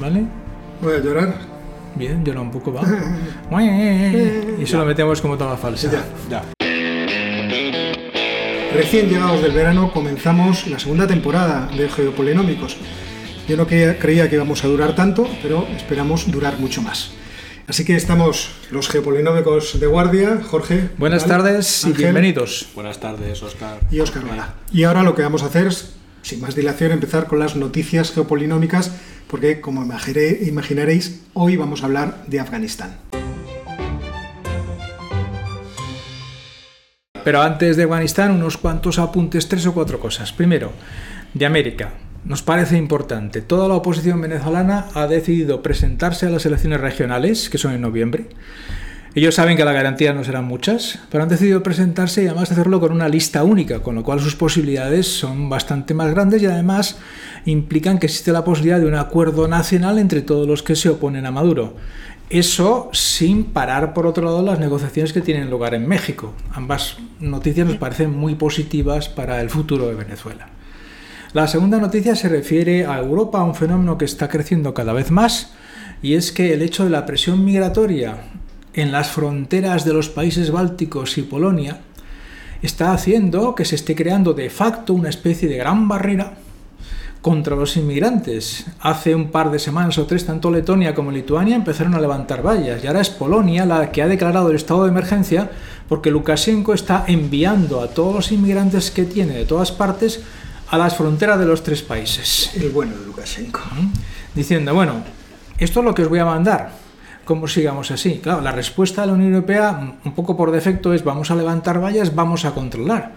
¿vale? Voy a llorar. Bien, llora un poco, va. y eso lo metemos como toda falsa. Ya. Ya. Recién llegados del verano comenzamos la segunda temporada de Geopolinómicos. Yo no creía que íbamos a durar tanto, pero esperamos durar mucho más. Así que estamos los geopolinómicos de guardia, Jorge. Buenas tardes y Ángel bienvenidos. Buenas tardes, Oscar. Y Óscar Vara. Y ahora lo que vamos a hacer es, sin más dilación, empezar con las noticias geopolinómicas, porque como imaginaréis, hoy vamos a hablar de Afganistán. Pero antes de Afganistán, unos cuantos apuntes, tres o cuatro cosas. Primero, de América. Nos parece importante. Toda la oposición venezolana ha decidido presentarse a las elecciones regionales, que son en noviembre. Ellos saben que las garantías no serán muchas, pero han decidido presentarse y además hacerlo con una lista única, con lo cual sus posibilidades son bastante más grandes y además implican que existe la posibilidad de un acuerdo nacional entre todos los que se oponen a Maduro. Eso sin parar, por otro lado, las negociaciones que tienen lugar en México. Ambas noticias nos parecen muy positivas para el futuro de Venezuela. La segunda noticia se refiere a Europa, a un fenómeno que está creciendo cada vez más, y es que el hecho de la presión migratoria en las fronteras de los países bálticos y Polonia está haciendo que se esté creando de facto una especie de gran barrera contra los inmigrantes. Hace un par de semanas o tres, tanto Letonia como Lituania empezaron a levantar vallas y ahora es Polonia la que ha declarado el estado de emergencia porque Lukashenko está enviando a todos los inmigrantes que tiene de todas partes a las fronteras de los tres países. El bueno de Lukashenko. Diciendo, bueno, esto es lo que os voy a mandar. ¿Cómo sigamos así? Claro, la respuesta de la Unión Europea, un poco por defecto, es vamos a levantar vallas, vamos a controlar.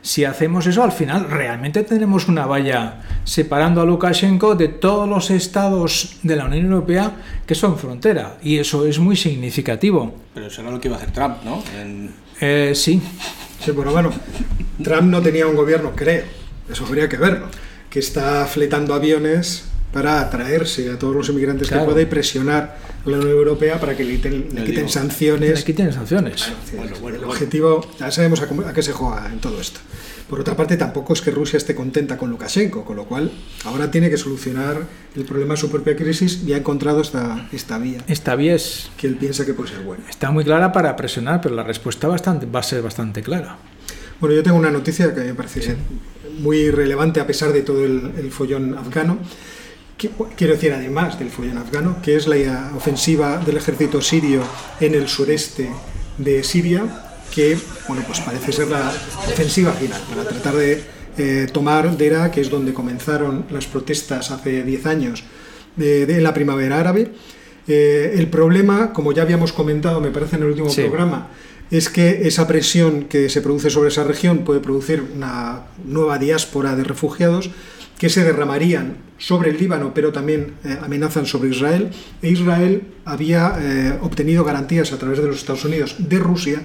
Si hacemos eso, al final realmente tenemos una valla separando a Lukashenko de todos los estados de la Unión Europea que son frontera. Y eso es muy significativo. Pero eso era lo que iba a hacer Trump, ¿no? En- Eh, sí, Sí, bueno, bueno, Trump no tenía un gobierno, creo, eso habría que verlo, que está fletando aviones para atraerse a todos los inmigrantes Claro. que pueda y presionar a la Unión Europea para que le, quiten- le Le quiten sanciones. aquí tienen sanciones. Sí, Bueno, bueno, el bueno. objetivo, ya sabemos a, cómo- a qué se juega en todo esto. Por otra parte, tampoco es que Rusia esté contenta con Lukashenko, con lo cual ahora tiene que solucionar el problema de su propia crisis y ha encontrado esta, esta vía Esta vía es, que él piensa que puede ser buena. está muy clara para presionar, pero la respuesta bastante, va a ser bastante clara. Bueno, yo tengo una noticia que me parece ser muy relevante a pesar de todo el, el follón afgano. Quiero decir, además del follón afgano, que es la ofensiva del ejército sirio en el sureste de Siria, que bueno, pues parece ser la ofensiva final para tratar de eh, tomar Dera, que es donde comenzaron las protestas hace 10 años de, de la primavera árabe. Eh, el problema, como ya habíamos comentado, me parece en el último Sí. programa, es que esa presión que se produce sobre esa región puede producir una nueva diáspora de refugiados que se derramarían sobre el Líbano, pero también eh, amenazan sobre Israel. E Israel había eh, obtenido garantías a través de los Estados Unidos de Rusia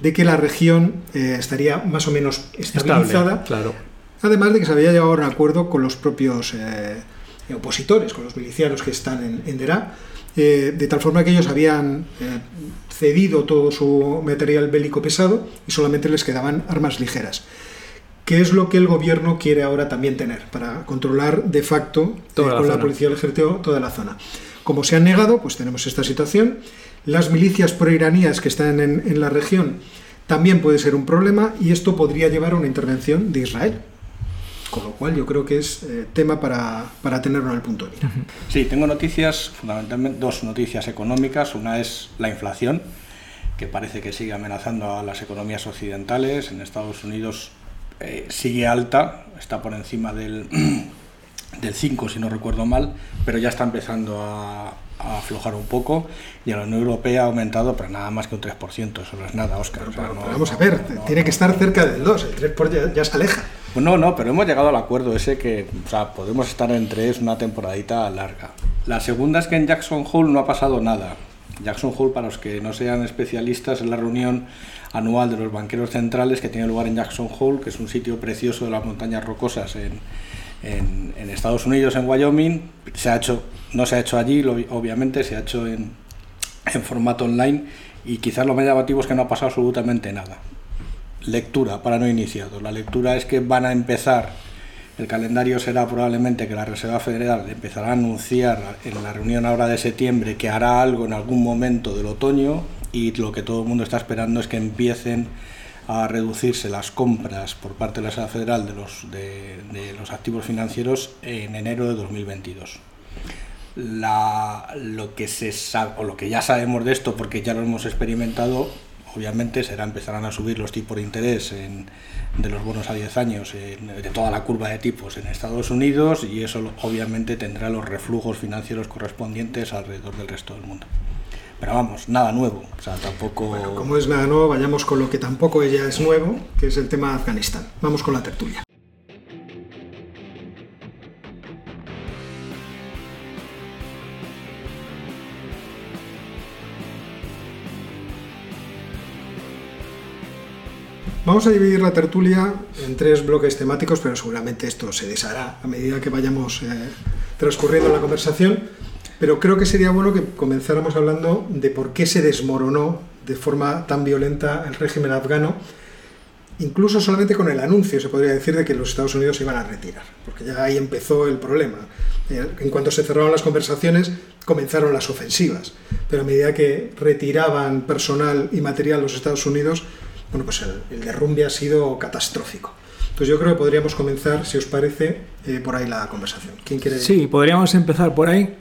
de que la región eh, estaría más o menos estabilizada, Estable, claro. además de que se había llegado a un acuerdo con los propios opositores, con los milicianos que están en, en de tal forma que ellos habían cedido todo su material bélico pesado y solamente les quedaban armas ligeras. ¿Qué es lo que el gobierno quiere ahora también tener para controlar de facto eh, la con la policía del ejército toda la zona? Como se han negado, pues tenemos esta situación. Las milicias proiraníes que están en, en la región también puede ser un problema y esto podría llevar a una intervención de Israel. Con lo cual yo creo que es eh, tema para, para tenerlo en el punto de mira. Sí, tengo noticias, fundamentalmente dos noticias económicas. Una es la inflación, que parece que sigue amenazando a las economías occidentales. En Estados Unidos eh, sigue alta, está por encima del, del 5, si no recuerdo mal, pero ya está empezando a, a aflojar un poco. Y en la Unión Europea ha aumentado, pero nada más que un 3%. Eso no es nada, Oscar. O sea, Pero, no- pero vamos a ver, no- tiene que estar cerca del 2, el 3 por ya, ya se aleja. Pues no, no, pero hemos llegado al acuerdo ese que, o sea, podemos estar en tres una temporadita larga. La segunda es que en Jackson Hole no ha pasado nada. Jackson Hole, para los que no sean especialistas, es la reunión anual de los banqueros centrales que tiene lugar en Jackson Hole, que es un sitio precioso de las montañas rocosas en, en- en Estados Unidos, en Wyoming. Se ha hecho, no se ha hecho allí, obviamente, se ha hecho en, en formato online y quizás lo más llamativo es que no ha pasado absolutamente nada. Lectura para no iniciados. La lectura es que van a empezar El calendario será probablemente que la Reserva Federal empezará a anunciar en la reunión ahora de septiembre que hará algo en algún momento del otoño y lo que todo el mundo está esperando es que empiecen a reducirse las compras por parte de la Reserva Federal de los, activos financieros en enero de 2022. lo que se sabe, o lo que ya sabemos de esto, porque ya lo hemos experimentado, obviamente será empezarán a subir los tipos de interés de los bonos a 10 años de toda la curva de tipos en Estados Unidos y eso obviamente tendrá los reflujos financieros correspondientes alrededor del resto del mundo. Pero vamos, nada nuevo, o sea, tampoco... Como es nada nuevo, vayamos con lo que tampoco ella es nuevo, que es el tema de Afganistán. Vamos con la tertulia. Vamos a dividir la tertulia en tres bloques temáticos, pero seguramente esto se deshará a medida que vayamos eh, transcurriendo la conversación. Pero creo que sería bueno que comenzáramos hablando de por qué se desmoronó de forma tan violenta el régimen afgano, incluso solamente con el anuncio, se podría decir, de que los Estados Unidos se iban a retirar, porque ya ahí empezó el problema. Eh, en cuanto se cerraron las conversaciones, comenzaron las ofensivas, pero a medida que retiraban personal y material los Estados Unidos, bueno, pues el, derrumbe ha sido catastrófico. Entonces yo creo que podríamos comenzar, si os parece, eh, por ahí la conversación. ¿Quién quiere? Sí, podríamos empezar por ahí.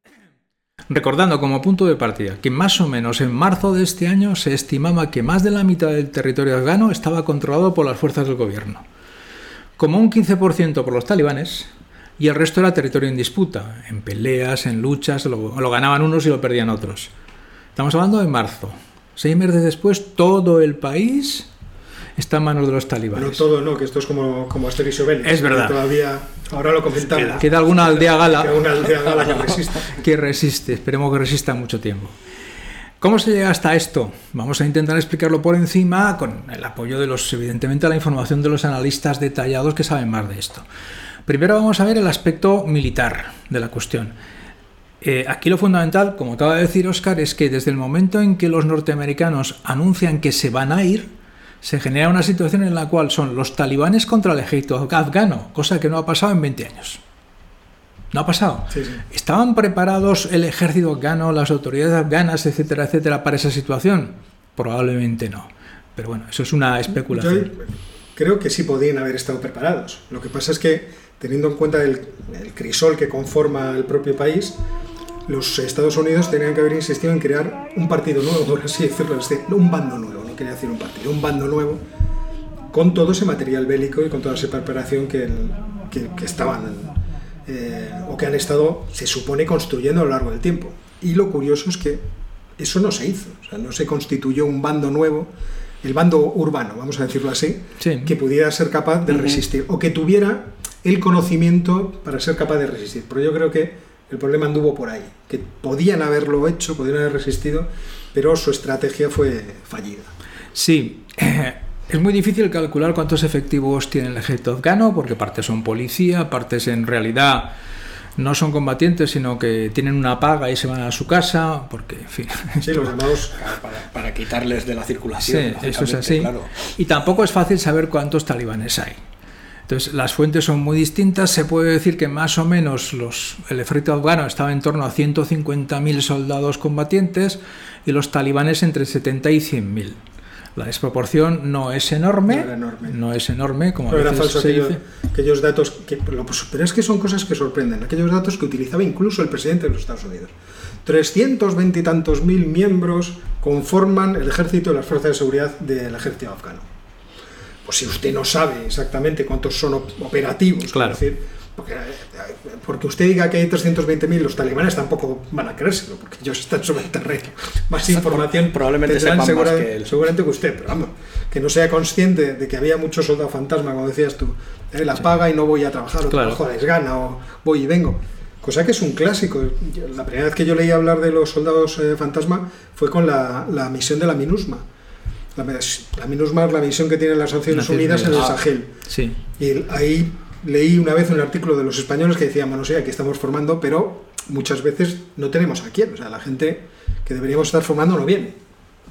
Recordando como punto de partida que más o menos en marzo de este año se estimaba que más de la mitad del territorio afgano estaba controlado por las fuerzas del gobierno, como un 15% por los talibanes y el resto era territorio en disputa, en peleas, en luchas, lo, ganaban unos y lo perdían otros. Estamos hablando de marzo. Seis meses después, todo el país está en manos de los talibanes. No todo, no, que esto es como, como Asterix Es verdad. Todavía, ahora lo comentamos. Queda, alguna aldea gala, queda una aldea gala que resista. que resiste, esperemos que resista mucho tiempo. ¿Cómo se llega hasta esto? Vamos a intentar explicarlo por encima con el apoyo de los, evidentemente, la información de los analistas detallados que saben más de esto. Primero vamos a ver el aspecto militar de la cuestión. Eh, aquí lo fundamental, como acaba de decir Oscar, es que desde el momento en que los norteamericanos anuncian que se van a ir, se genera una situación en la cual son los talibanes contra el ejército afgano, cosa que no ha pasado en 20 años. No ha pasado. ¿Estaban preparados el ejército afgano, las autoridades afganas, etcétera, etcétera, para esa situación? Probablemente no. Pero bueno, eso es una especulación. creo que sí podían haber estado preparados. Lo que pasa es que, teniendo en cuenta el, el crisol que conforma el propio país, los Estados Unidos tenían que haber insistido en crear un partido nuevo, por así decirlo, un bando nuevo quería decir un partido, un bando nuevo, con todo ese material bélico y con toda esa preparación que, que, estaban eh, o que han estado, se supone, construyendo a lo largo del tiempo. Y lo curioso es que eso no se hizo, o sea, no se constituyó un bando nuevo, el bando urbano, vamos a decirlo así, que pudiera ser capaz de resistir o que tuviera el conocimiento para ser capaz de resistir. Pero yo creo que el problema anduvo por ahí, que podían haberlo hecho, podían haber resistido, pero su estrategia fue fallida. Sí, es muy difícil calcular cuántos efectivos tiene el ejército afgano, porque partes son policía, partes en realidad no son combatientes, sino que tienen una paga y se van a su casa, porque, en fin. Sí, los llamados para, quitarles de la circulación. Sí, eso es así. Y tampoco es fácil saber cuántos talibanes hay. Entonces, las fuentes son muy distintas. Se puede decir que más o menos los, el ejército afgano estaba en torno a 150.000 soldados combatientes y los talibanes entre 70 y 100.000. La desproporción no es enorme, no, es enorme, como pero era falso aquellos datos, que, pero es que son cosas que sorprenden, aquellos datos que utilizaba incluso el presidente de los Estados Unidos. 320 y tantos mil miembros conforman el ejército y las fuerzas de seguridad del ejército afgano. Pues si usted no sabe exactamente cuántos son operativos, claro. decir, porque, porque, usted diga que hay 320.000, los talibanes tampoco van a creérselo, porque ellos están sobre el terreno. Más información probablemente sepan más que él. Seguramente que usted, pero vamos, que no sea consciente de que había muchos soldados fantasma, como decías tú, eh, la paga y no voy a trabajar, o claro. trabajo gana, o voy y vengo. Cosa que es un clásico. La primera vez que yo leí hablar de los soldados eh, fantasma fue con la, la, misión de la MINUSMA. La, la, MINUSMA es la misión que tienen las Naciones Unidas en el Sahel. Sí. Y ahí leí una vez un artículo de los españoles que decía, bueno, sí, aquí estamos formando, pero muchas veces no tenemos a quién. O sea, la gente que deberíamos estar formando no viene.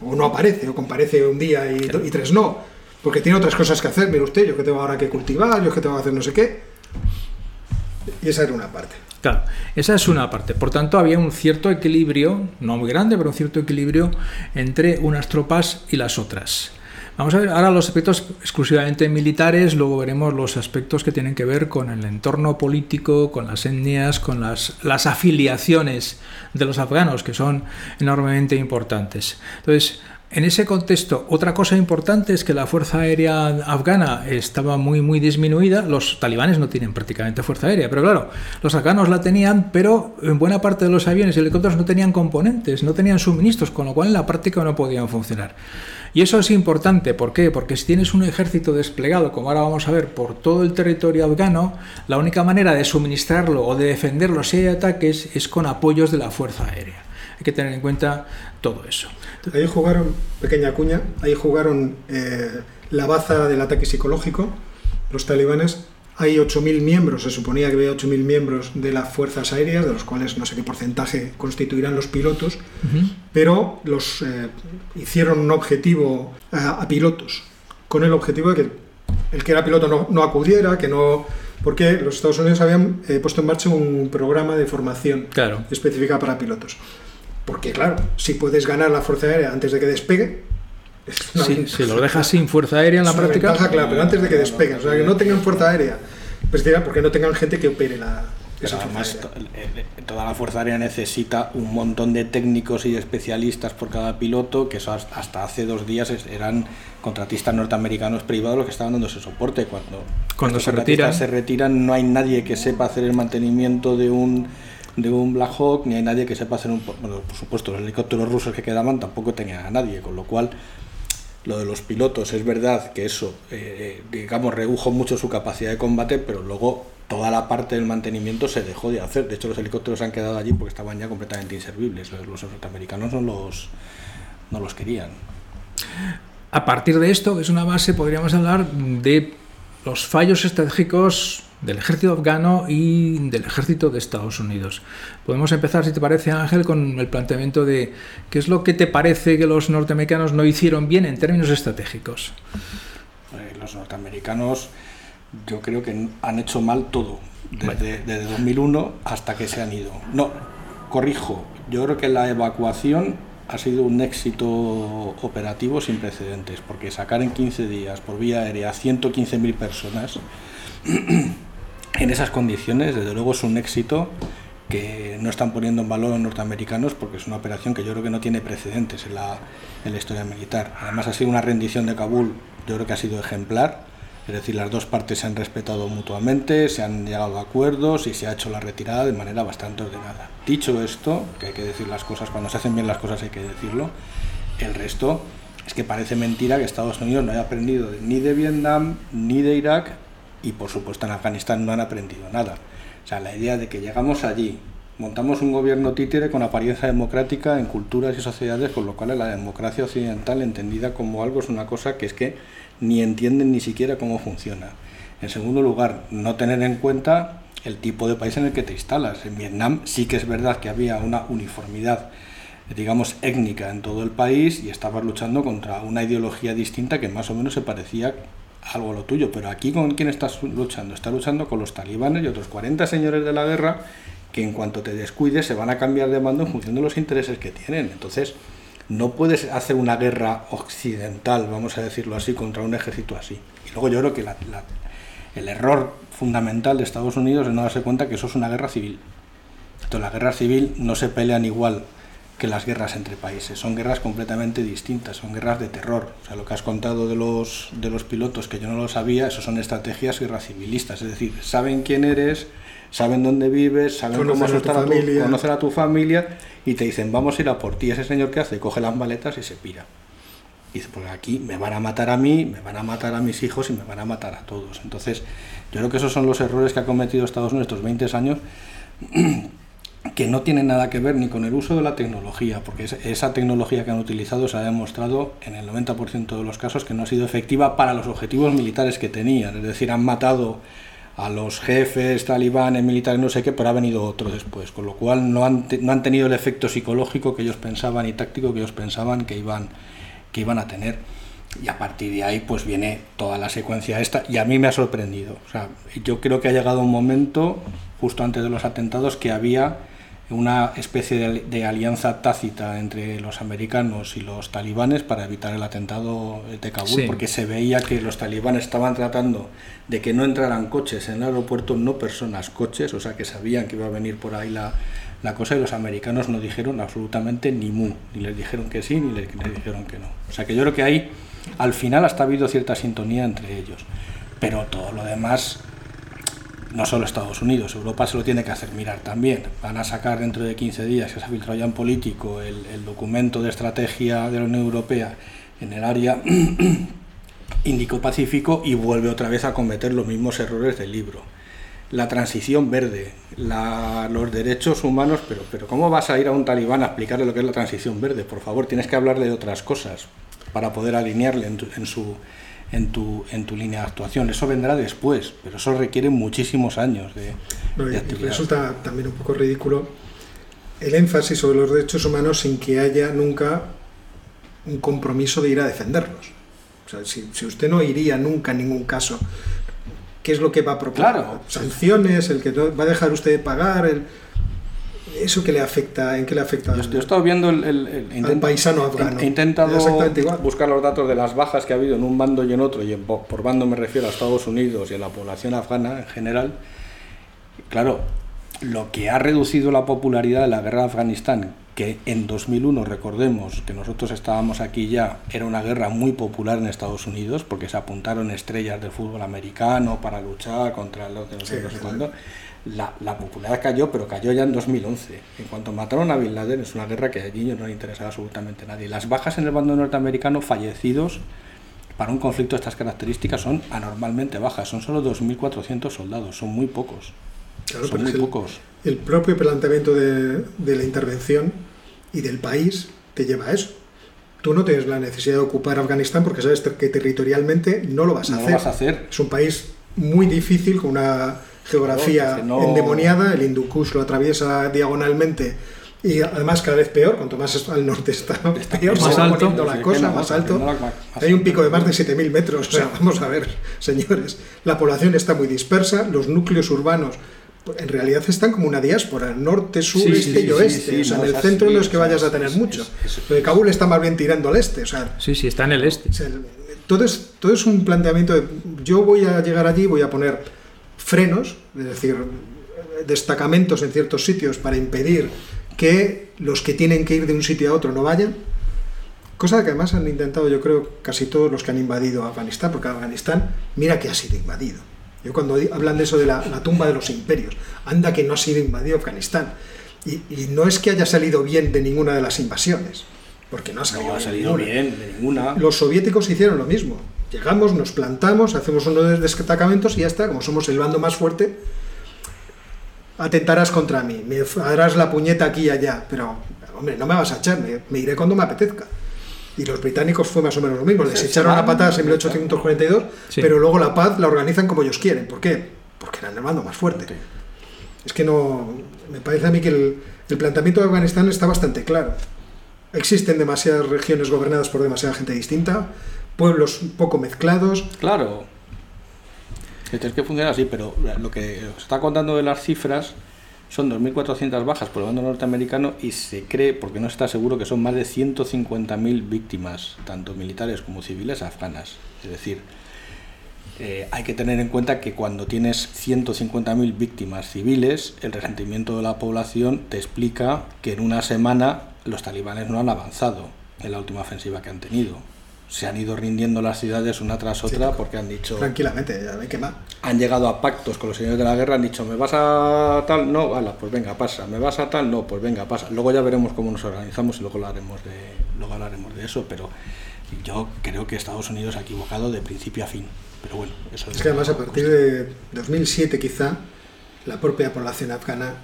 O no aparece, o comparece un día y, tres no. Porque tiene otras cosas que hacer. Mire usted, yo que tengo ahora que cultivar, yo que tengo que hacer no sé qué. Y esa era una parte. Claro, esa es una parte. Por tanto, había un cierto equilibrio, no muy grande, pero un cierto equilibrio entre unas tropas y las otras. Vamos a ver ahora los aspectos exclusivamente militares, luego veremos los aspectos que tienen que ver con el entorno político, con las etnias, con las, las afiliaciones de los afganos, que son enormemente importantes. Entonces, en ese contexto, otra cosa importante es que la fuerza aérea afgana estaba muy muy disminuida. Los talibanes no tienen prácticamente fuerza aérea, pero claro, los afganos la tenían, pero en buena parte de los aviones y helicópteros no tenían componentes, no tenían suministros, con lo cual en la práctica no podían funcionar. Y eso es importante, ¿por qué? Porque si tienes un ejército desplegado, como ahora vamos a ver, por todo el territorio afgano, la única manera de suministrarlo o de defenderlo si hay ataques es con apoyos de la fuerza aérea. Hay que tener en cuenta todo eso. Ahí jugaron, pequeña cuña, ahí jugaron eh, la baza del ataque psicológico, los talibanes. Hay 8.000 miembros, se suponía que había 8.000 miembros de las fuerzas aéreas, de los cuales no sé qué porcentaje constituirán los pilotos, pero los eh, hicieron un objetivo a, pilotos, con el objetivo de que el que era piloto no, acudiera, que no porque los Estados Unidos habían eh, puesto en marcha un programa de formación específica para pilotos. Porque claro, si puedes ganar la fuerza aérea antes de que despegue, sí, si lo dejas sin fuerza aérea en la práctica. Ventaja, claro, pero antes de que despegue, o sea, que no tengan fuerza aérea, pues porque no tengan gente que opere la. Pero además, toda la Fuerza Aérea necesita un montón de técnicos y especialistas por cada piloto, que eso hasta hace dos días eran contratistas norteamericanos privados los que estaban dando ese soporte. Cuando, cuando se retiran. se retiran, no hay nadie que sepa hacer el mantenimiento de un de un Black Hawk, ni hay nadie que sepa hacer un... Bueno, por supuesto, los helicópteros rusos que quedaban tampoco tenían a nadie, con lo cual lo de los pilotos es verdad que eso, eh, digamos, redujo mucho su capacidad de combate, pero luego toda la parte del mantenimiento se dejó de hacer. De hecho, los helicópteros han quedado allí porque estaban ya completamente inservibles. Los, norteamericanos no los, no los querían. A partir de esto, que es una base, podríamos hablar de los fallos estratégicos del ejército afgano y del ejército de Estados Unidos. Podemos empezar, si te parece, Ángel, con el planteamiento de qué es lo que te parece que los norteamericanos no hicieron bien en términos estratégicos. Eh, los norteamericanos yo creo que han hecho mal todo, desde, desde 2001 hasta que se han ido. No, corrijo, yo creo que la evacuación ha sido un éxito operativo sin precedentes, porque sacar en 15 días por vía aérea a 115.000 personas en esas condiciones, desde luego es un éxito que no están poniendo en valor los norteamericanos porque es una operación que yo creo que no tiene precedentes en la, en la historia militar. Además ha sido una rendición de Kabul, yo creo que ha sido ejemplar, es decir, las dos partes se han respetado mutuamente, se han llegado a acuerdos y se ha hecho la retirada de manera bastante ordenada. Dicho esto, que hay que decir las cosas, cuando se hacen bien las cosas hay que decirlo, el resto es que parece mentira que Estados Unidos no haya aprendido ni de Vietnam ni de Irak y por supuesto en Afganistán no han aprendido nada. O sea, la idea de que llegamos allí, montamos un gobierno títere con apariencia democrática en culturas y sociedades, con lo cual la democracia occidental entendida como algo es una cosa que es que ni entienden ni siquiera cómo funciona. En segundo lugar, no tener en cuenta el tipo de país en el que te instalas. En Vietnam sí que es verdad que había una uniformidad digamos, étnica en todo el país y estabas luchando contra una ideología distinta que más o menos se parecía algo lo tuyo, pero aquí con quién estás luchando? Estás luchando con los talibanes y otros 40 señores de la guerra que en cuanto te descuides se van a cambiar de mando en función de los intereses que tienen. Entonces, no puedes hacer una guerra occidental, vamos a decirlo así, contra un ejército así. Y luego yo creo que el error fundamental de Estados Unidos es no darse cuenta que eso es una guerra civil. Entonces, la guerra civil no se pelean igual que las guerras entre países. Son guerras completamente distintas, son guerras de terror. O sea, lo que has contado de los, de los pilotos, que yo no lo sabía, eso son estrategias guerra civilistas. Es decir, saben quién eres, saben dónde vives, saben cómo asustar a tu, conocer a tu familia y te dicen, vamos a ir a por ti. Ese señor que hace, coge las maletas y se pira. Y dice, pues aquí me van a matar a mí, me van a matar a mis hijos y me van a matar a todos. Entonces, yo creo que esos son los errores que ha cometido Estados Unidos estos 20 años que no tiene nada que ver ni con el uso de la tecnología, porque esa tecnología que han utilizado se ha demostrado en el 90% de los casos que no ha sido efectiva para los objetivos militares que tenían. Es decir, han matado a los jefes talibanes, militares, no sé qué, pero ha venido otro después, con lo cual no han, no han tenido el efecto psicológico que ellos pensaban y táctico que ellos pensaban que iban, que iban a tener. Y a partir de ahí pues viene toda la secuencia esta y a mí me ha sorprendido. O sea, yo creo que ha llegado un momento, justo antes de los atentados, que había una especie de, alianza tácita entre los americanos y los talibanes para evitar el atentado de Kabul, porque se veía que los talibanes estaban tratando de que no entraran coches en el aeropuerto, no personas, coches, o sea que sabían que iba a venir por ahí la, la cosa y los americanos no dijeron absolutamente ni mu, ni les dijeron que sí, ni les, les dijeron que no. O sea que yo creo que ahí al final hasta ha habido cierta sintonía entre ellos, pero todo lo demás no solo Estados Unidos, Europa se lo tiene que hacer mirar también. Van a sacar dentro de 15 días, que se ha filtrado ya en político, el, documento de estrategia de la Unión Europea en el área Índico-Pacífico y vuelve otra vez a cometer los mismos errores del libro. La transición verde, los derechos humanos, pero, pero ¿cómo vas a ir a un talibán a explicarle lo que es la transición verde? Por favor, tienes que hablarle de otras cosas para poder alinearle en su en tu, en tu línea de actuación. Eso vendrá después, pero eso requiere muchísimos años de, Resulta también un poco ridículo el énfasis sobre los derechos humanos sin que haya nunca un compromiso de ir a defenderlos. O sea, si, usted no iría nunca en ningún caso, ¿qué es lo que va a proponer? Claro. Sanciones, el que va a dejar usted de pagar, el ¿Eso qué le afecta? ¿En qué le afecta? Yo, he estado viendo el, paisano afgano. He, intentado buscar los datos de las bajas que ha habido en un bando y en otro, y por bando me refiero a Estados Unidos y a la población afgana en general. Claro, lo que ha reducido la popularidad de la guerra de Afganistán, que en 2001, recordemos que nosotros estábamos aquí ya, era una guerra muy popular en Estados Unidos, porque se apuntaron estrellas del fútbol americano para luchar contra los de no sé cuándo la, popularidad cayó, pero cayó ya en 2011. En cuanto mataron a Bin Laden, es una guerra que allí no le interesaba absolutamente a nadie. Las bajas en el bando norteamericano fallecidos para un conflicto de estas características son anormalmente bajas, son solo 2.400 soldados, son muy pocos. son muy pocos. El, propio planteamiento de, la intervención y del país te lleva a eso. Tú no tienes la necesidad de ocupar Afganistán porque sabes que territorialmente no lo vas a, hacer. Lo vas a hacer. Es un país muy difícil, con una geografía endemoniada, el Hindu lo atraviesa diagonalmente y además cada vez peor, cuanto más al norte está, peor más alto, la cosa, más alto. Hay un pico de más de 7.000 metros, o sea, vamos a ver, señores, la población está muy dispersa, los núcleos urbanos en realidad están como una diáspora, norte, sur, este y oeste. o sea, en el centro no es que vayas a tener mucho. Pero Kabul está más bien tirando al este. O sea, sí, sí, está en el este. todo, es, todo es un planteamiento de yo voy a llegar allí, voy a poner frenos, es decir, destacamentos en ciertos sitios para impedir que los que tienen que ir de un sitio a otro no vayan. Cosa que además han intentado, yo creo, casi todos los que han invadido Afganistán, porque Afganistán, mira que ha sido invadido. Yo cuando hablan de eso de la, tumba de los imperios, anda que no ha sido invadido Afganistán. Y, no es que haya salido bien de ninguna de las invasiones, porque no ha salido, ha salido bien de ninguna. Los soviéticos hicieron lo mismo. Llegamos, nos plantamos, hacemos uno de destacamentos y ya está, como somos el bando más fuerte, atentarás contra mí, me harás la puñeta aquí y allá, pero, hombre, no me vas a echar, me, iré cuando me apetezca. Y los británicos fue más o menos lo mismo, les echaron a patadas en 1842, pero luego la paz la organizan como ellos quieren. ¿Por qué? Porque eran el bando más fuerte. Es que no. Me parece a mí que el, el planteamiento de Afganistán está bastante claro. Existen demasiadas regiones gobernadas por demasiada gente distinta pueblos un poco mezclados. Claro. Tienes que funcionar así, pero lo que os está contando de las cifras son 2.400 bajas por el bando norteamericano y se cree, porque no está seguro, que son más de 150.000 víctimas, tanto militares como civiles, afganas. Es decir, eh, hay que tener en cuenta que cuando tienes 150.000 víctimas civiles, el resentimiento de la población te explica que en una semana los talibanes no han avanzado en la última ofensiva que han tenido se han ido rindiendo las ciudades una tras otra porque han dicho... Tranquilamente, ya me quema. Han llegado a pactos con los señores de la guerra, han dicho, ¿me vas a tal? No, vale, pues venga, pasa. ¿Me vas a tal? No, pues venga, pasa. Luego ya veremos cómo nos organizamos y luego hablaremos de, luego hablaremos de eso, pero yo creo que Estados Unidos ha equivocado de principio a fin. Pero bueno, eso es... que además a partir de 2007 quizá la propia población afgana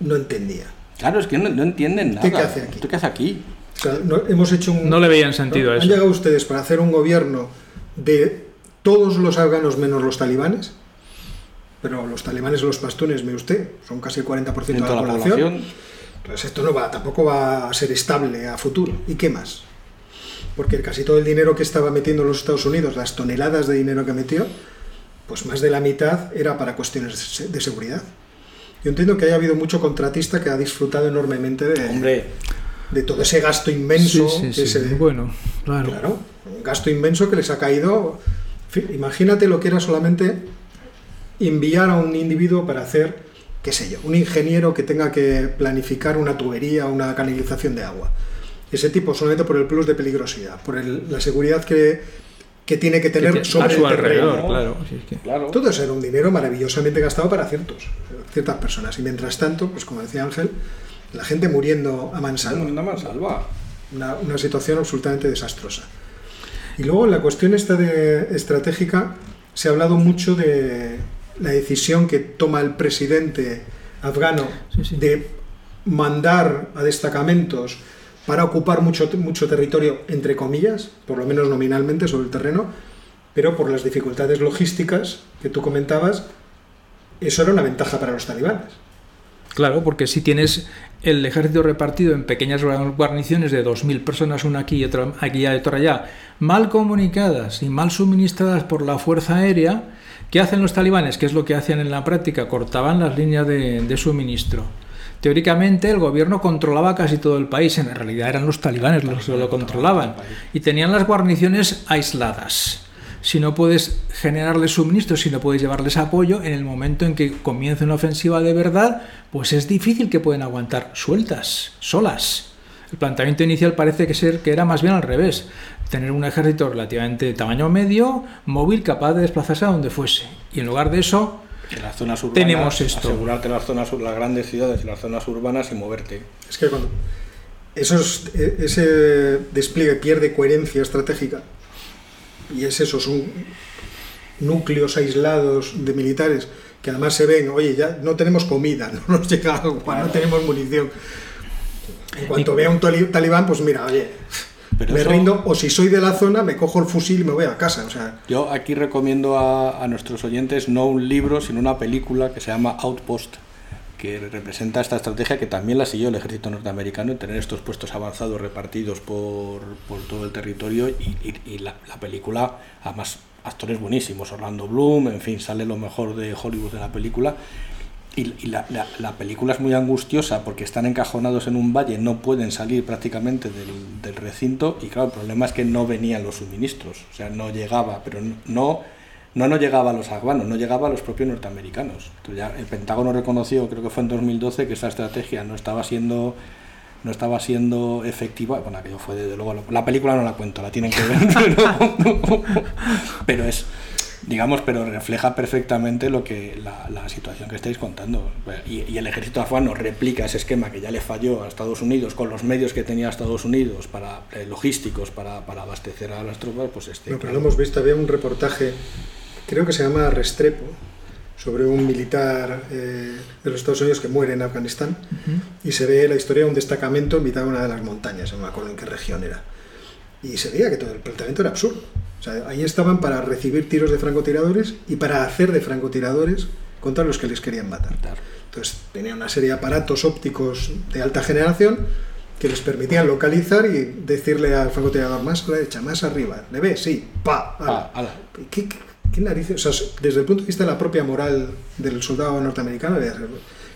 no entendía. Claro, es que no, entienden nada. qué hace aquí? qué hace aquí? No, hemos hecho un, no le veían sentido a eso. ¿Han llegado ustedes para hacer un gobierno de todos los afganos menos los talibanes? Pero los talibanes y los pastunes, ve usted, son casi el 40% de la, población. Entonces esto no va, tampoco va a ser estable a futuro. ¿Y qué más? porque casi todo el dinero que estaba metiendo los Estados Unidos, las toneladas de dinero que metió, pues más de la mitad era para cuestiones de seguridad. Yo entiendo que haya habido mucho contratista que ha disfrutado enormemente de, de todo ese gasto inmenso. bueno, claro. Claro, un gasto inmenso que les ha caído. Imagínate lo que era solamente enviar a un individuo para hacer, qué sé yo, un ingeniero que tenga que planificar una tubería, una canalización de agua. Ese tipo solamente por el plus de peligrosidad, por la seguridad que, que tiene que tener sobre el alrededor, claro, claro. Todo eso era un dinero maravillosamente gastado para ciertos, ciertas personas. Y mientras tanto, pues como decía Ángel, la gente muriendo a mansalva. Muriendo a mansalva. Una, una situación absolutamente desastrosa. Y luego en la cuestión esta de estratégica se ha hablado mucho de la decisión que toma el presidente afgano de mandar a destacamentos para ocupar mucho, mucho territorio, entre comillas, por lo menos nominalmente sobre el terreno, pero por las dificultades logísticas que tú comentabas, eso era una ventaja para los talibanes. Claro, porque si tienes el ejército repartido en pequeñas guarniciones de 2.000 personas, una aquí y otra aquí y otra allá, mal comunicadas y mal suministradas por la Fuerza Aérea, ¿qué hacen los talibanes? ¿Qué es lo que hacían en la práctica? Cortaban las líneas de, de suministro. Teóricamente el gobierno controlaba casi todo el país, en realidad eran los talibanes los que lo controlaban y tenían las guarniciones aisladas. Si no puedes generarles suministros, si no puedes llevarles apoyo, en el momento en que comience una ofensiva de verdad, pues es difícil que puedan aguantar sueltas, solas. El planteamiento inicial parece que ser que era más bien al revés, tener un ejército relativamente de tamaño medio, móvil, capaz de desplazarse a donde fuese. Y en lugar de eso, en las zonas urbanas, tenemos esto. Asegurarte las zonas, las grandes ciudades y las zonas urbanas y moverte. Es que cuando esos, e, ese despliegue pierde coherencia estratégica y es eso, son núcleos aislados de militares que además se ven, oye, ya no tenemos comida, no nos llega agua, no tenemos munición. En cuanto vea un talibán, pues mira, oye, me rindo, o si soy de la zona, me cojo el fusil y me voy a casa. O sea, yo aquí recomiendo a, nuestros oyentes no un libro, sino una película que se llama Outpost, que representa esta estrategia que también la siguió el ejército norteamericano en tener estos puestos avanzados repartidos por, por todo el territorio y, la, la, película, además actores buenísimos, Orlando Bloom, en fin, sale lo mejor de Hollywood de la película. Y, la, la, película es muy angustiosa porque están encajonados en un valle, no pueden salir prácticamente del, del, recinto y claro, el problema es que no venían los suministros, o sea, no llegaba, pero no, no llegaba a los afganos, no llegaba a los propios norteamericanos. Entonces ya el Pentágono reconoció, creo que fue en 2012, que esa estrategia no estaba siendo no estaba siendo efectiva, bueno, aquello fue desde luego, la película no la cuento, la tienen que ver, pero es digamos, pero refleja perfectamente lo que la, situación que estáis contando. Y, el ejército afgano replica ese esquema que ya le falló a Estados Unidos con los medios que tenía Estados Unidos para eh, logísticos para, abastecer a las tropas, pues este. pero lo hemos visto, había un reportaje, creo que se llama Restrepo, sobre un militar eh, de los Estados Unidos que muere en Afganistán y se ve la historia de un destacamento en mitad de una de las montañas, no me acuerdo en qué región era. Y se veía que todo el planteamiento era absurdo o sea, ahí estaban para recibir tiros de francotiradores y para hacer de francotiradores contra los que les querían matar. Entonces tenían una serie de aparatos ópticos de alta generación que les permitían localizar y decirle al francotirador más a la derecha, más arriba, ¿le ves? Sí, pa, ¿Qué, narices? O sea, desde el punto de vista de la propia moral del soldado norteamericano,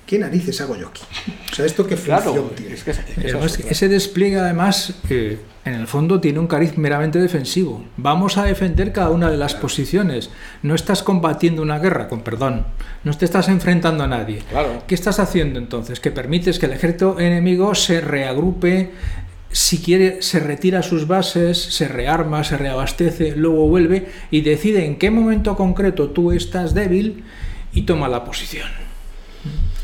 ¿qué narices hago yo aquí? O sea, ¿esto qué función tiene? ese despliegue, además, en el fondo tiene un cariz meramente defensivo. Vamos a defender cada una de las posiciones. No estás combatiendo una guerra, con perdón. No te estás enfrentando a nadie. ¿Qué estás haciendo entonces? Que permites que el ejército enemigo se reagrupe, si quiere, se retira a sus bases, se rearma, se reabastece, luego vuelve y decide en qué momento concreto tú estás débil y toma la posición.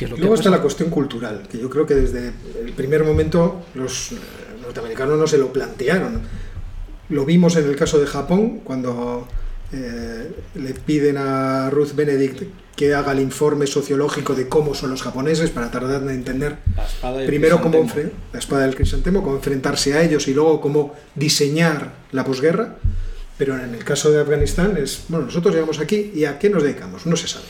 Luego está la cuestión cultural, que yo creo que desde el primer momento los norteamericanos no se lo plantearon. Lo vimos en el caso de Japón, cuando eh, le piden a Ruth Benedict que haga el informe sociológico de cómo son los japoneses para tratar de entender primero cómo la espada del crisantemo, cómo enfrentarse a ellos y luego cómo diseñar la posguerra. Pero en el caso de Afganistán es, bueno, nosotros llegamos aquí y a qué nos dedicamos, no se sabe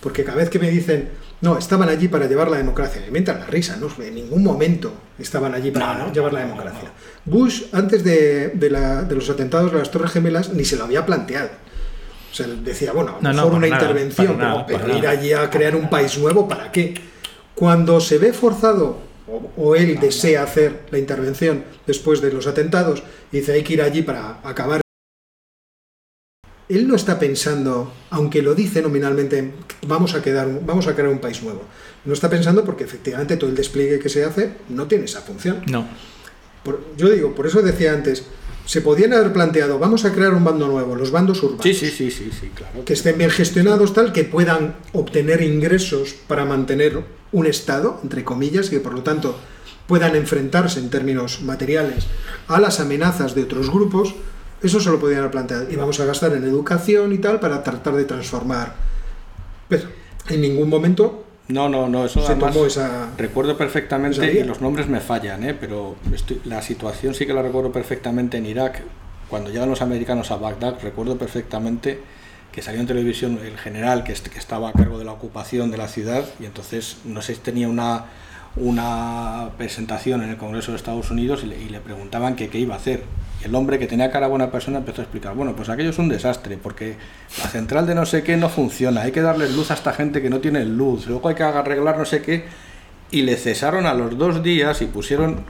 Porque cada vez que me dicen, no, estaban allí para llevar la democracia, me inventan la risa, ¿no? En ningún momento estaban allí para No, no, llevar la democracia. Bush, antes de, de la- de los atentados de las Torres Gemelas, ni se lo había planteado. O sea, decía, bueno, a lo mejor una nada, intervención, nada, pero, ir allí a crear un país nuevo, ¿para qué? Cuando se ve forzado, o, o él desea hacer la intervención después de los atentados, y dice, hay que ir allí para acabar. Él no está pensando, aunque lo dice nominalmente, vamos a, quedar, vamos a crear un país nuevo. No está pensando porque efectivamente todo el despliegue que se hace no tiene esa función. No. Por- yo digo, por eso decía antes, se podían haber planteado, vamos a crear un bando nuevo, los bandos urbanos Sí, sí, sí, sí, sí, claro. que estén bien gestionados, tal, que puedan obtener ingresos para mantener un Estado, entre comillas, y que por lo tanto puedan enfrentarse en términos materiales a las amenazas de otros grupos, eso se lo podían haber planteado. Y vamos a gastar en educación y tal para tratar de transformar. Pero en ningún momento No, no, no, eso se además tomó esa... recuerdo perfectamente, esa y los nombres me fallan, ¿eh? pero estoy- la situación sí que la recuerdo perfectamente en Irak. Cuando llegan los americanos a Bagdad, recuerdo perfectamente que salió en televisión el general que, que estaba a cargo de la ocupación de la ciudad y entonces no sé si tenía una, una presentación en el Congreso de Estados Unidos y le, y le preguntaban que qué iba a hacer. El hombre que tenía cara buena persona empezó a explicar, bueno, pues aquello es un desastre porque la central de no sé qué no funciona, hay que darle luz a esta gente que no tiene luz, luego hay que arreglar no sé qué y le cesaron a los dos días y pusieron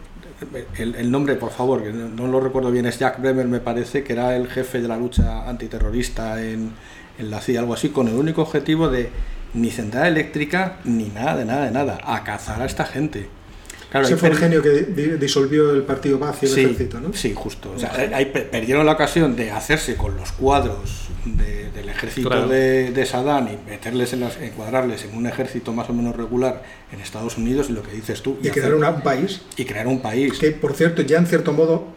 el, nombre, por favor, que no, no lo recuerdo bien, es Jack Bremer, me parece, que era el jefe de la lucha antiterrorista en, en la CIA, algo así, con el único objetivo de ni central eléctrica ni nada, de nada, de nada, a cazar a esta gente. Claro, Ese fue el genio que di- disolvió el partido Paz y el sí, ejército, ¿no? Sí, justo. O sea, ahí per- perdieron la ocasión de hacerse con los cuadros de- del ejército Claro. de, de Saddam y meterles en las, encuadrarles en un ejército más o menos regular en Estados Unidos y lo que dices tú. Y hacer- crear una- un país y crear un país. que, por cierto, ya en cierto modo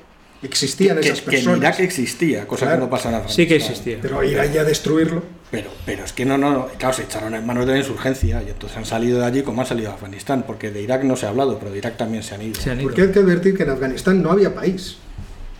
existían que, esas que en personas. Irak existía, cosa Claro. que no pasa en Sí que existía. Pero ir allá a destruirlo. Pero, pero es que no, no, no, claro, se echaron en manos de la insurgencia y entonces han salido de allí como han salido de Afganistán, porque de Irak no se ha hablado, pero de Irak también se han ido. Se han ido. Porque hay que advertir que en Afganistán no había país.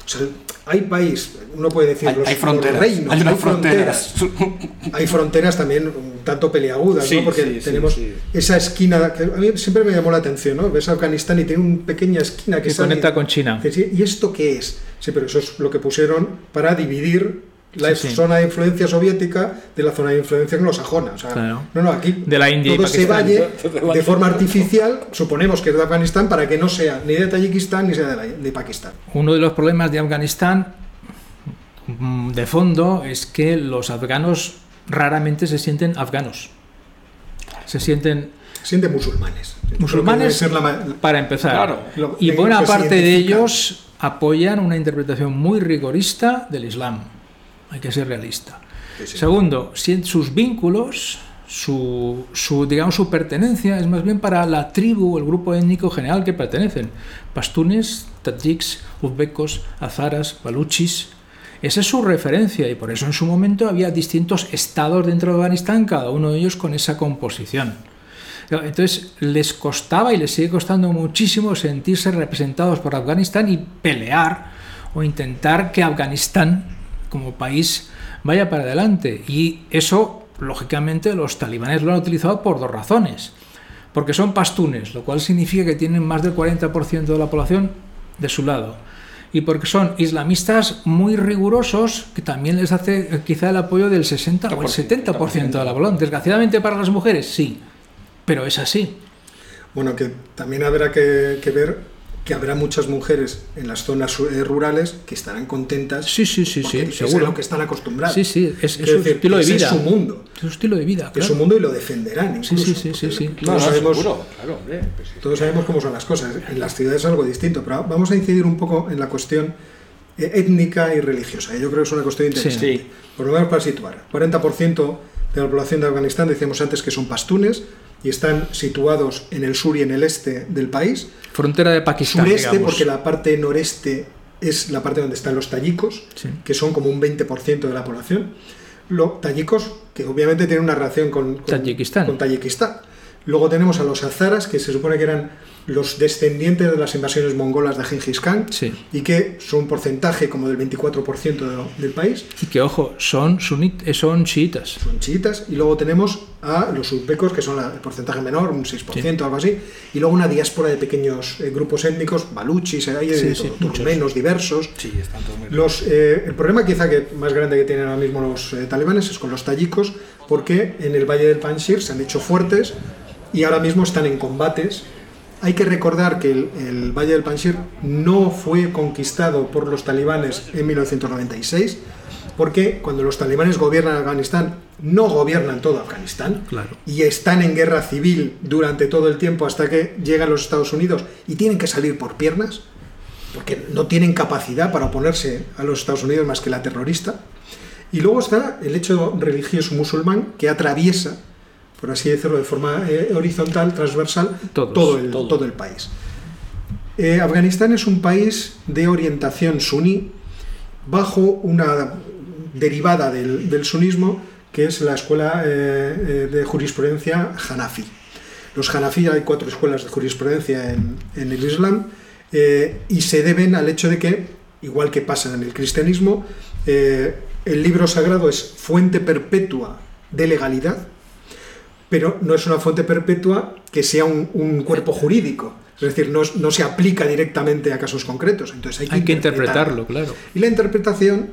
O sea, hay país, uno puede decir Hay, los, hay los fronteras, reinos, hay unas fronteras. fronteras. Hay fronteras también un tanto peliagudas, Sí, ¿no? Porque sí, tenemos sí. esa esquina que a mí siempre me llamó la atención, ¿no? Ves Afganistán y tiene una pequeña esquina que, sale- conecta con China. ¿Y esto qué es? Sí, pero eso es lo que pusieron para dividir la Sí, sí. zona de influencia soviética de la zona de influencia anglosajona. O sea, Claro. no, no, aquí De la India y todo Pakistán. valle de forma artificial, suponemos que es de Afganistán, para que no sea ni de Tayikistán ni sea de, la- de Pakistán. Uno de los problemas de Afganistán mm, de fondo es que los afganos raramente se sienten afganos. Se sienten Sienten musulmanes. Musulmanes, la para empezar. Claro. Lo- Y buena se parte de ellos apoyan una interpretación muy rigorista del Islam. Hay que ser realista. Sí, sí. Segundo, si- sus vínculos, su, su, digamos, su pertenencia es más bien para la tribu o el grupo étnico general que pertenecen. Pastunes, tadjiks, uzbekos, azaras, baluchis. Esa es su referencia y por eso en su momento había distintos estados dentro de Afganistán, cada uno de ellos con esa composición. Entonces les costaba y les sigue costando muchísimo sentirse representados por Afganistán y pelear o intentar que Afganistán como país vaya para adelante. Y eso, lógicamente, los talibanes lo han utilizado por dos razones. Porque son pastunes, lo cual significa que tienen más del 40% de la población de su lado. Y porque son islamistas muy rigurosos, que también les hace eh, quizá el apoyo del 60 o el 70% de la población. Desgraciadamente para las mujeres, sí. Pero es así. Bueno, que también habrá que, que ver que habrá muchas mujeres en las zonas eh, rurales que estarán contentas. Sí, sí, sí, porque sí, es seguro. a lo que están acostumbradas. Sí, sí, es, es Quiero su decir, estilo de vida. Es su mundo. Es su estilo de vida. Es su claro. mundo y lo defenderán. Sí, Incluso, sí, sí, sí. Todos, No, sabemos, seguro, claro, hombre, pues sí. todos sabemos cómo son las cosas. En las ciudades es algo distinto, pero vamos a incidir un poco en la cuestión eh, étnica y religiosa. Yo creo que es una cuestión interesante. Sí. Por lo menos para situar. 40% de la población de Afganistán, decíamos antes que son pastunes y están situados en el sur y en el este del país. Frontera de Pakistán, Sureste, digamos. porque la parte noreste es la parte donde están los tayikos, Sí. que son como un 20% de la población. Los tayikos, que obviamente tienen una relación con, con Tayikistán. con Tayikistán. Luego tenemos a los azaras, que se supone que eran los descendientes de las invasiones mongolas de Genghis Khan Sí. y que son un porcentaje como del 24% de- del país, Y que, ojo, son, sunit, eh, son chiitas. son chiitas, y luego tenemos a los uzbecos, que son la- el porcentaje menor, un 6%, algo así, y luego una diáspora de pequeños eh, grupos étnicos, baluchis, hay de Sí, sí, turmenos diversos. Sí, están todos muy Los, eh, el problema quizá que más grande que tienen ahora mismo los eh, talibanes es con los tayikos, porque en el Valle del Panjshir se han hecho fuertes y ahora mismo están en combates. Hay que recordar que el, el Valle del Panjshir no fue conquistado por los talibanes en 1996, porque cuando los talibanes gobiernan Afganistán, no gobiernan todo Afganistán Claro. y están en guerra civil durante todo el tiempo hasta que llegan los Estados Unidos y tienen que salir por piernas porque no tienen capacidad para oponerse a los Estados Unidos más que la terrorista. Y luego está el hecho religioso musulmán que atraviesa, por así decirlo, de forma eh, horizontal, transversal, Todos, todo, el, todo. todo el país. Eh, Afganistán es un país de orientación suní bajo una derivada del, del sunismo que es la escuela eh, eh, de jurisprudencia Hanafi. Los Hanafi hay cuatro escuelas de jurisprudencia en, en el Islam eh, y se deben al hecho de que, igual que pasa en el cristianismo, eh, el libro sagrado es fuente perpetua de legalidad, pero no es una fuente perpetua que sea un, un cuerpo jurídico. Es decir, no, no se aplica directamente a casos concretos. Entonces hay que, Hay que interpretarlo. claro. Y la interpretación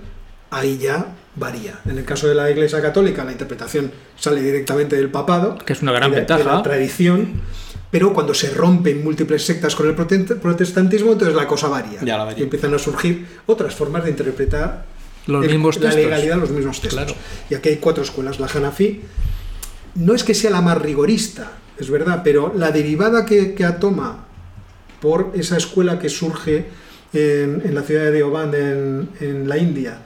ahí ya varía. En el caso de la Iglesia Católica, la interpretación sale directamente del papado, Que es una gran de la- de ventaja. la tradición, pero cuando se rompen múltiples sectas con el prote- protestantismo, entonces la cosa varía. Ya la varía. Y empiezan a surgir otras formas de interpretar Los el- mismos la textos. legalidad, los mismos textos. Claro. Y aquí hay cuatro escuelas. La Hanafi no es que sea la más rigorista, es verdad, pero la derivada que, que toma por esa escuela que surge en, en la ciudad de Deoband, en, en la India,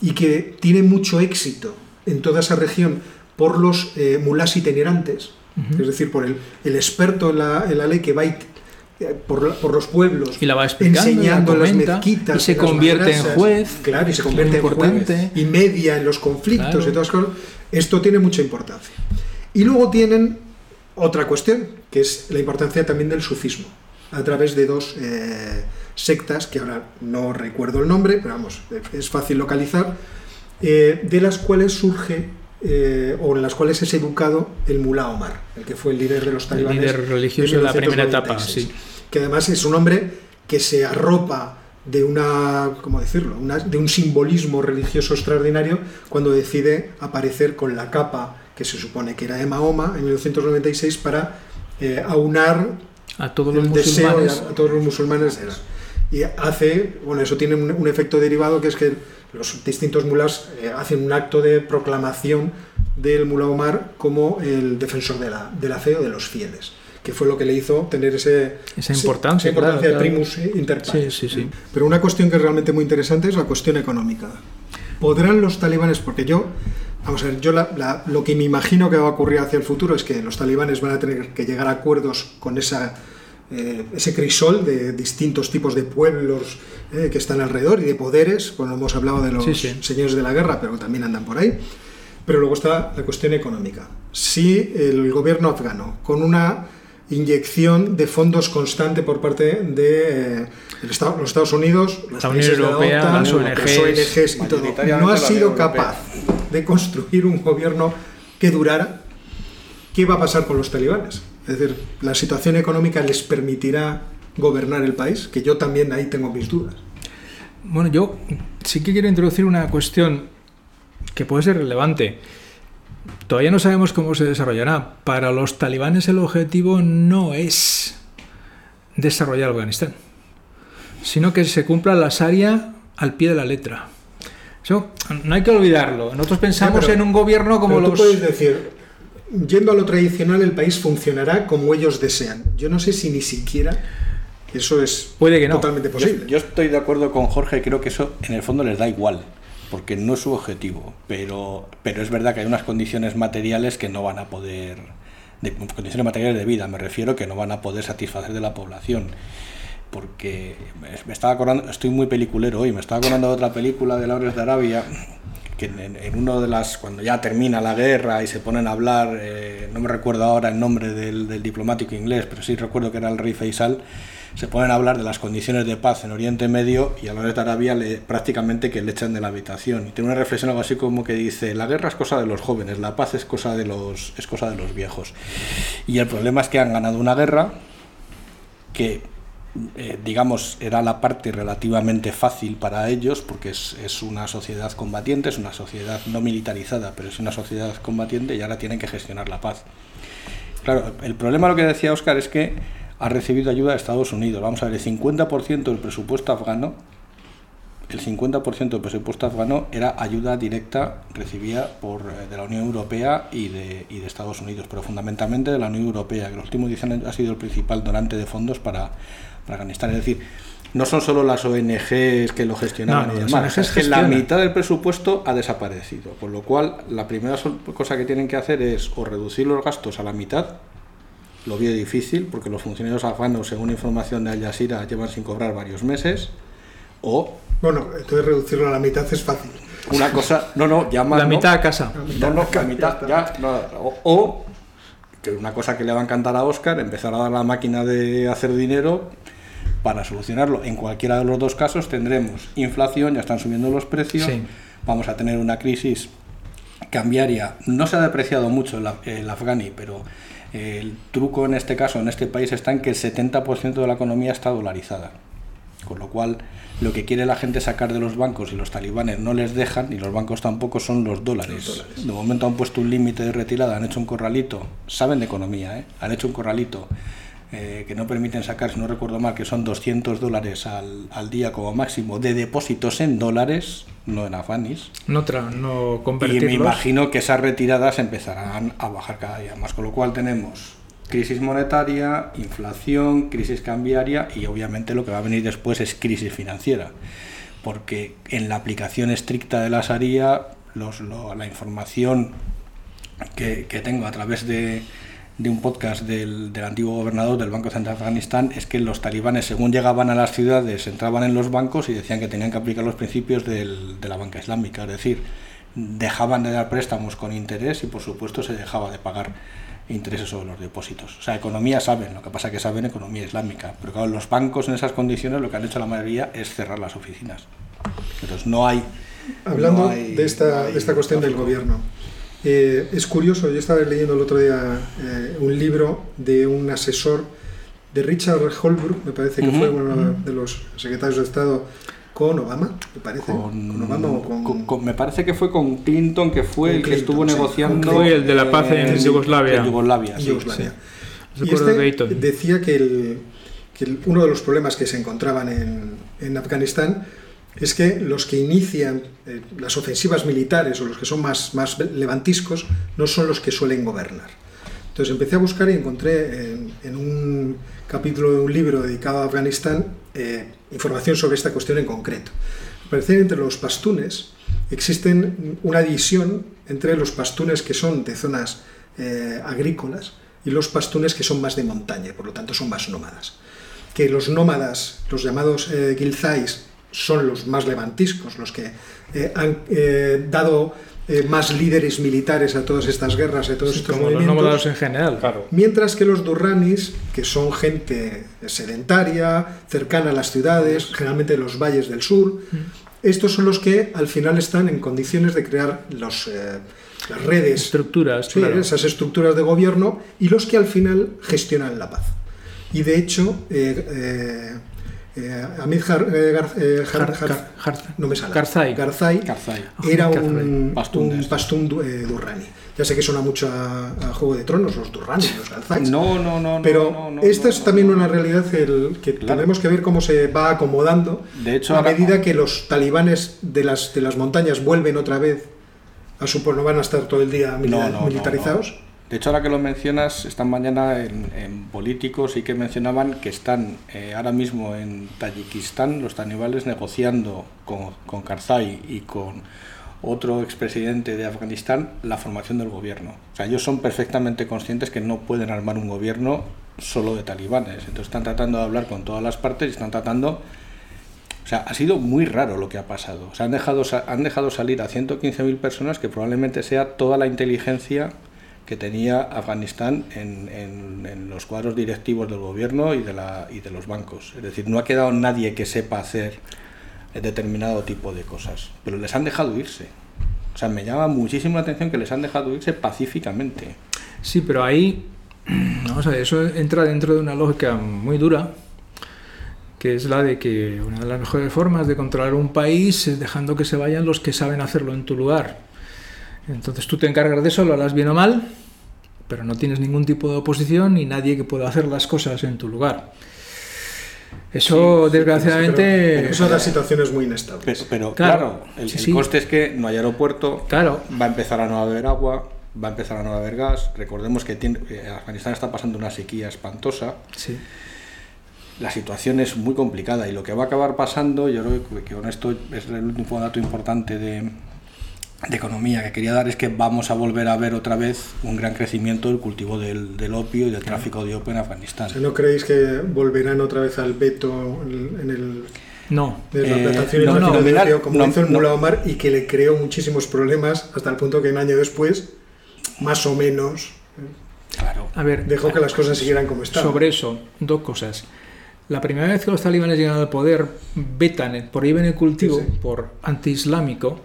y que tiene mucho éxito en toda esa región por los eh, mulás itinerantes, es decir, por el, el experto en la, en la ley que va eh, por, la- por los pueblos Y la va enseñando la comenta, las mezquitas y se convierte en juez, claro y se convierte en juez y media en los conflictos Claro. y todas cosas. Esto tiene mucha importancia y luego tienen otra cuestión que es la importancia también del sufismo a través de dos eh, sectas que ahora no recuerdo el nombre pero vamos es fácil localizar eh, de las cuales surge eh, o en las cuales es educado el mulá Omar, el que fue el líder de los El talibanes. líder religioso de la primera etapa, 1996. sí. Que además es un hombre que se arropa de una, ¿cómo decirlo? Una- de un simbolismo religioso extraordinario cuando decide aparecer con la capa que se supone que era de Mahoma en 1996 para eh, aunar A todos los el deseo de- musulmanes. a todos los musulmanes era. y hace bueno eso tiene un, un efecto derivado que es que los distintos mulas eh, hacen un acto de proclamación del mulá Omar como el defensor de la, de la fe o de los fieles que fue lo que le hizo tener ese, Esa importancia, esa importancia claro, de claro. primus eh, inter pares. Sí, sí, sí. pero una cuestión que es realmente muy interesante es la cuestión económica podrán los talibanes porque yo Vamos a ver, yo la- la- lo que me imagino que va a ocurrir hacia el futuro es que los talibanes van a tener que llegar a acuerdos con esa, eh, ese crisol de distintos tipos de pueblos eh, que están alrededor y de poderes. Bueno, hemos hablado de los Sí, sí. señores de la guerra, pero también andan por ahí. Pero luego está la cuestión económica. Si el gobierno afgano, con una inyección de fondos constante por parte de eh, el Estado- los Estados Unidos, los La Unión países de la Europea, OTAN, las ONGs, ONGs y todo, no ha sido capaz de construir un gobierno que durara, ¿qué va a pasar con los talibanes? Es decir, ¿la situación económica les permitirá gobernar el país? Que yo también ahí tengo mis dudas. Bueno, yo sí que quiero introducir una cuestión que puede ser relevante. Todavía no sabemos cómo se desarrollará. Para los talibanes el objetivo no es desarrollar Afganistán, sino que se cumpla la Sharia al pie de la letra. Eso no hay que olvidarlo. Nosotros pensamos pero- en un gobierno como Pero los... tú puedes decir, yendo a lo tradicional, el país funcionará como ellos desean. Yo no sé si ni siquiera eso es Puede que no. totalmente Yo, posible. yo estoy de acuerdo con Jorge, creo que eso en el fondo les da igual, porque no es su objetivo, pero, pero es verdad que hay unas condiciones materiales que no van a poder, de, condiciones materiales de vida, me refiero, que no van a poder satisfacer de la población. Porque me- estaba acordando, estoy muy peliculero hoy, me estaba acordando de otra película de Laures de Arabia, que en, en, uno de las, cuando ya termina la guerra y se ponen a hablar, eh, no me recuerdo ahora el nombre del, del, diplomático inglés, pero sí recuerdo que era el rey Faisal, se ponen a hablar de las condiciones de paz en Oriente Medio y a la vez de Arabia le, prácticamente que le echan de la habitación. Y tiene una reflexión algo así como que dice, la guerra es cosa de los jóvenes, la paz es cosa de los, es cosa de los viejos. Y el problema es que han ganado una guerra que eh, digamos, era la parte relativamente fácil para ellos, porque es, es, una sociedad combatiente, es una sociedad no militarizada, pero es una sociedad combatiente y ahora tienen que gestionar la paz. Claro, el problema, lo que decía Oscar, es que ha recibido ayuda de Estados Unidos. Vamos a ver, el 50% del presupuesto afgano, el 50% del presupuesto afgano era ayuda directa recibida por, eh, de la Unión Europea y de, y de Estados Unidos, pero fundamentalmente de la Unión Europea, que los últimos 10 años ha sido el principal donante de fondos para, para Afganistán. Es decir, no son solo las ONGs que lo gestionaban No, y demás, es que la mitad del presupuesto ha desaparecido. Con lo cual, la primera cosa que tienen que hacer es o reducir los gastos a la mitad, lo veo difícil porque los funcionarios afganos, según información de Al Jazeera, llevan sin cobrar varios meses, o Bueno, entonces reducirlo a la mitad es fácil. una cosa, no, no, llaman, La ¿no? mitad a casa. No, no, la mitad, ya, no, o, o, que una cosa que le va a encantar a Oscar, empezar a dar la máquina de hacer dinero para solucionarlo. En cualquiera de los dos casos tendremos inflación, ya están subiendo los precios, Sí. vamos a tener una crisis cambiaria. No se ha depreciado mucho el, el afgani, pero el truco en este caso, en este país, está en que el 70% de la economía está dolarizada. Con lo cual, lo que quiere la gente sacar de los bancos y los talibanes no les dejan, y los bancos tampoco son los dólares. De momento han puesto un límite de retirada, han hecho un corralito, saben de economía, ¿eh? han hecho un corralito eh, que no permiten sacar, si no recuerdo mal, que son 200 dólares al, al día como máximo de depósitos en dólares, no en afanis. No, tra- no Y convertirlos. me imagino que esas retiradas empezarán a bajar cada día más, con lo cual tenemos crisis monetaria, inflación, crisis cambiaria y obviamente lo que va a venir después es crisis financiera, porque en la aplicación estricta de la Sharia, los, lo- la información que, que tengo a través de, de un podcast del, del antiguo gobernador del Banco Central de Afganistán es que los talibanes, según llegaban a las ciudades, entraban en los bancos y decían que tenían que aplicar los principios del- de la banca islámica, es decir, dejaban de dar préstamos con interés y por supuesto se dejaba de pagar intereses sobre los depósitos. O sea, economía saben, lo que pasa es que saben economía islámica, pero claro, los bancos en esas condiciones lo que han hecho la mayoría es cerrar las oficinas. Entonces no hay... Hablando no hay- de, esta, no hay de esta cuestión del gobierno, eh, es curioso, yo estaba leyendo el otro día eh, un libro de un asesor de Richard Holbrooke, me parece que fue uno de los secretarios de Estado con Obama, me parece. Con, Obama o con... con- con- me parece que fue con Clinton, que fue el que estuvo sí, negociando. el de la paz en Yugoslavia. En Yugoslavia, sí, Yugoslavia. sí. Y Recuerdo este decía que, el- que el- uno de los problemas que se encontraban en, en Afganistán es que los que inician eh, las ofensivas militares o los que son más, más levantiscos no son los que suelen gobernar. Entonces empecé a buscar y encontré en, un capítulo de un libro dedicado a Afganistán eh, información sobre esta cuestión en concreto. Parece que entre los pastunes existen una división entre los pastunes que son de zonas eh, agrícolas y los pastunes que son más de montaña, por lo tanto son más nómadas. Que los nómadas, los llamados gilzais, son los más levantiscos, los que eh, han eh, dado eh, más líderes militares a todas estas guerras, a todos estos Como los movimientos. nómadas en general. Claro. Mientras que los durranis, que son gente sedentaria, cercana a las ciudades, generalmente los valles del sur, estos son los que al final están en condiciones de crear los, eh, las redes, Estructuras, sí, claro. esas estructuras de gobierno y los que al final gestionan la paz. Y de hecho, eh, eh, Har- eh, Gar- eh, Har- Har- Har- Har- Har- no me sale. Karzai. Garzai Karzai. era Karzai. un Pastún un pastún du- eh, durrani. Ya sé que suena mucho a, a Juego de Tronos, los durranis, los Garzais. No, no, no. Pero no, no, esta es también una realidad el, que Claro. tenemos que ver cómo se va acomodando De hecho, a ahora- medida que los talibanes de las, de las montañas vuelven otra vez a su no van a estar todo el día militarizados. De hecho, ahora que lo mencionas, esta mañana en, en políticos sí que mencionaban que están eh, ahora mismo en Tayikistán los talibanes negociando con, con Karzai y con otro expresidente de Afganistán la formación del gobierno. O sea, ellos son perfectamente conscientes que no pueden armar un gobierno solo de talibanes. Entonces están tratando de hablar con todas las partes y están tratando O sea, ha sido muy raro lo que ha pasado. O sea, han dejado, han dejado salir a 115.000 personas que probablemente sea toda la inteligencia que tenía Afganistán en, en, los cuadros directivos del gobierno y de, la, y de los bancos. Es decir, no ha quedado nadie que sepa hacer determinado tipo de cosas, pero les han dejado irse. O sea, me llama muchísimo la atención que les han dejado irse pacíficamente. Sí, pero ahí, vamos a ver, eso entra dentro de una lógica muy dura, que es la de que una de las mejores formas de controlar un país es dejando que se vayan los que saben hacerlo en tu lugar. Entonces tú te encargas de eso, lo harás bien o mal, pero no tienes ningún tipo de oposición ni nadie que pueda hacer las cosas en tu lugar. Eso, desgraciadamente. son las situaciones muy inestables. Pero, claro, el, coste es que no hay aeropuerto, claro. va a empezar a no haber agua, va a empezar a no haber gas. Recordemos que Afganistán está pasando una sequía espantosa. Sí la situación es muy complicada y lo que va a acabar pasando, yo creo que con esto es el último dato importante de, economía que quería dar, es que vamos a volver a ver otra vez un gran crecimiento del cultivo del, opio y del tráfico de opio en Afganistán. ¿No creéis que volverán otra vez al veto en el... No, de la plantación no, no, como hizo el Mullah Omar y que le creó muchísimos problemas hasta el punto que un año después, más o menos, claro. a ver, dejó que las cosas siguieran como estaban. Sobre eso, dos cosas. La primera vez que los talibanes llegan al poder, vetan, prohíben el cultivo por antiislámico,